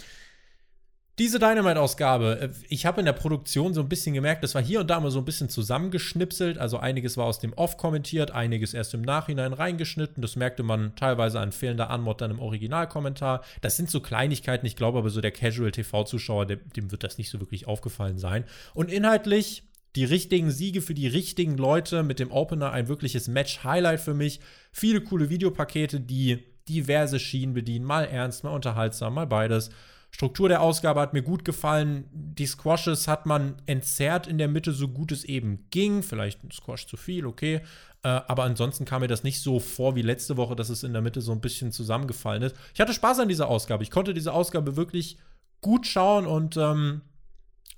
Diese Dynamite-Ausgabe, äh, ich habe in der Produktion so ein bisschen gemerkt, das war hier und da mal so ein bisschen zusammengeschnipselt. Also einiges war aus dem Off kommentiert, einiges erst im Nachhinein reingeschnitten. Das merkte man teilweise an fehlender Anmod dann im Originalkommentar. Das sind so Kleinigkeiten, ich glaube aber so der Casual-TV-Zuschauer, dem, dem wird das nicht so wirklich aufgefallen sein. Und inhaltlich die richtigen Siege für die richtigen Leute mit dem Opener ein wirkliches Match-Highlight für mich. Viele coole Videopakete, die diverse Schienen bedienen, mal ernst, mal unterhaltsam, mal beides. Struktur der Ausgabe hat mir gut gefallen. Die Squashes hat man entzerrt in der Mitte, so gut es eben ging. Vielleicht ein Squash zu viel, okay. Äh, aber ansonsten kam mir das nicht so vor wie letzte Woche, dass es in der Mitte so ein bisschen zusammengefallen ist. Ich hatte Spaß an dieser Ausgabe. Ich konnte diese Ausgabe wirklich gut schauen und ähm,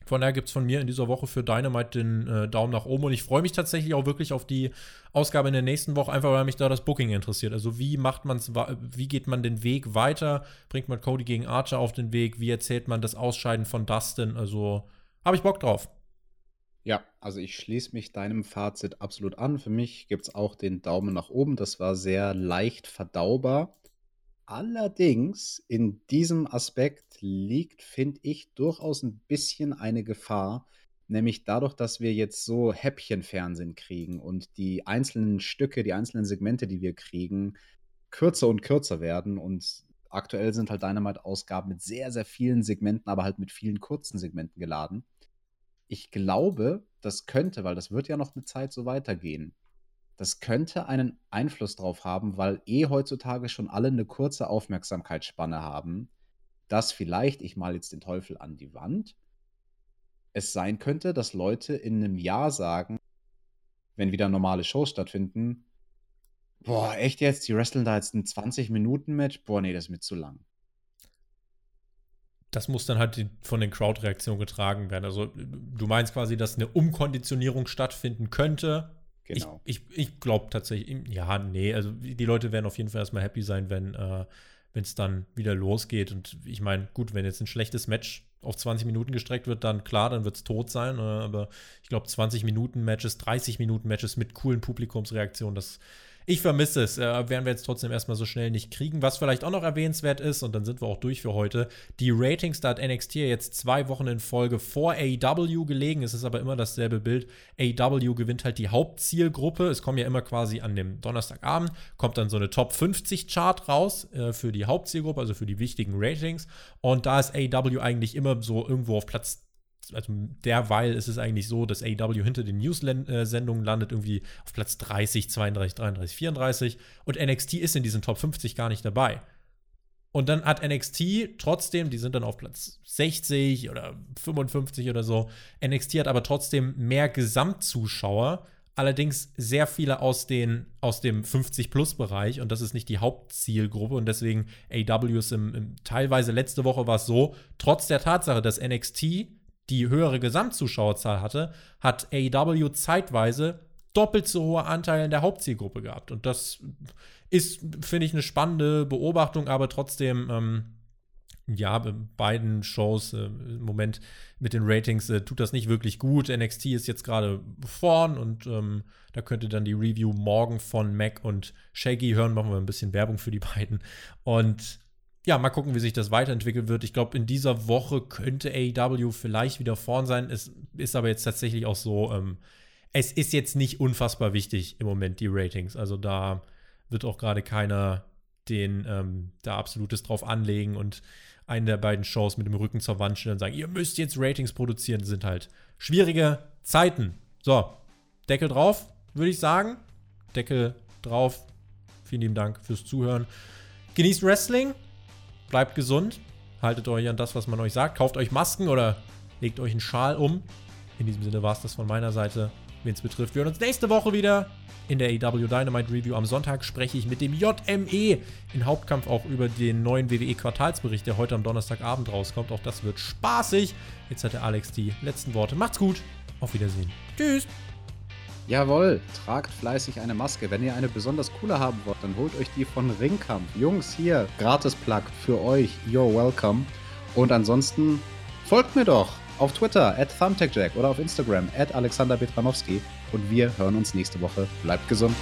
von daher gibt es von mir in dieser Woche für Dynamite den äh, Daumen nach oben und ich freue mich tatsächlich auch wirklich auf die Ausgabe in der nächsten Woche, einfach weil mich da das Booking interessiert. Also wie macht man es, wie geht man den Weg weiter? Bringt man Cody gegen Archer auf den Weg? Wie erzählt man das Ausscheiden von Dustin? Also habe ich Bock drauf. Ja, also ich schließe mich deinem Fazit absolut an. Für mich gibt es auch den Daumen nach oben. Das war sehr leicht verdaubar. Allerdings in diesem Aspekt liegt, finde ich, durchaus ein bisschen eine Gefahr, nämlich dadurch, dass wir jetzt so Häppchenfernsehen kriegen und die einzelnen Stücke, die einzelnen Segmente, die wir kriegen, kürzer und kürzer werden und aktuell sind halt Dynamite-Ausgaben mit sehr, sehr vielen Segmenten, aber halt mit vielen kurzen Segmenten geladen. Ich glaube, das könnte, weil das wird ja noch eine Zeit so weitergehen, das könnte einen Einfluss drauf haben, weil eh heutzutage schon alle eine kurze Aufmerksamkeitsspanne haben, dass vielleicht, ich mal jetzt den Teufel an die Wand, es sein könnte, dass Leute in einem Jahr sagen, wenn wieder normale Shows stattfinden, boah, echt jetzt, die wresteln da jetzt ein 20-Minuten-Match? Boah, nee, das ist mir zu lang. Das muss dann halt von den Crowd-Reaktionen getragen werden. Also du meinst quasi, dass eine Umkonditionierung stattfinden könnte, Genau. Ich, ich, ich glaube tatsächlich, ja, nee, also die Leute werden auf jeden Fall erstmal happy sein, wenn äh, es dann wieder losgeht. Und ich meine, gut, wenn jetzt ein schlechtes Match auf 20 Minuten gestreckt wird, dann klar, dann wird es tot sein. Äh, aber ich glaube, 20 Minuten Matches, 30 Minuten Matches mit coolen Publikumsreaktionen, das ich vermisse es. Äh, werden wir jetzt trotzdem erstmal so schnell nicht kriegen. Was vielleicht auch noch erwähnenswert ist, und dann sind wir auch durch für heute, die Ratings, da hat NXT jetzt zwei Wochen in Folge vor AEW gelegen. Es ist aber immer dasselbe Bild. AEW gewinnt halt die Hauptzielgruppe. Es kommen ja immer quasi an dem Donnerstagabend, kommt dann so eine Top 50 Chart raus äh, für die Hauptzielgruppe, also für die wichtigen Ratings. Und da ist AEW eigentlich immer so irgendwo auf Platz also derweil ist es eigentlich so, dass AEW hinter den News-Sendungen landet, irgendwie auf Platz 30, 32, 33, 34 und NXT ist in diesen Top 50 gar nicht dabei. Und dann hat NXT trotzdem, die sind dann auf Platz 60 oder 55 oder so. NXT hat aber trotzdem mehr Gesamtzuschauer, allerdings sehr viele aus, den, aus dem 50-Plus-Bereich und das ist nicht die Hauptzielgruppe und deswegen AW ist im, im, teilweise letzte Woche war es so, trotz der Tatsache, dass NXT die höhere Gesamtzuschauerzahl hatte, hat AEW zeitweise doppelt so hohe Anteile in der Hauptzielgruppe gehabt. Und das ist, finde ich, eine spannende Beobachtung, aber trotzdem, ähm, ja, bei beiden Shows äh, im Moment mit den Ratings äh, tut das nicht wirklich gut. NXT ist jetzt gerade vorn und ähm, da könnte dann die Review morgen von Mac und Shaggy hören. Machen wir ein bisschen Werbung für die beiden. Und ja, mal gucken, wie sich das weiterentwickeln wird. Ich glaube, in dieser Woche könnte AEW vielleicht wieder vorn sein. Es ist aber jetzt tatsächlich auch so, ähm, es ist jetzt nicht unfassbar wichtig im Moment, die Ratings. Also da wird auch gerade keiner den ähm, da absolutes drauf anlegen und einen der beiden Shows mit dem Rücken zur Wand stellen und sagen, ihr müsst jetzt Ratings produzieren. Das sind halt schwierige Zeiten. So, Deckel drauf, würde ich sagen. Deckel drauf. Vielen lieben Dank fürs Zuhören. Genießt Wrestling bleibt gesund, haltet euch an das, was man euch sagt, kauft euch Masken oder legt euch einen Schal um. In diesem Sinne war es das von meiner Seite, wen es betrifft. Wir hören uns nächste Woche wieder in der AW Dynamite Review. Am Sonntag spreche ich mit dem JME in Hauptkampf auch über den neuen WWE Quartalsbericht, der heute am Donnerstagabend rauskommt. Auch das wird spaßig. Jetzt hat der Alex die letzten Worte. Macht's gut. Auf Wiedersehen. Tschüss. Jawohl, tragt fleißig eine Maske. Wenn ihr eine besonders coole haben wollt, dann holt euch die von Ringkampf. Jungs, hier, gratis Plug für euch. You're welcome. Und ansonsten folgt mir doch auf Twitter at ThumbtackJack oder auf Instagram at Alexander Betranowski. Und wir hören uns nächste Woche. Bleibt gesund.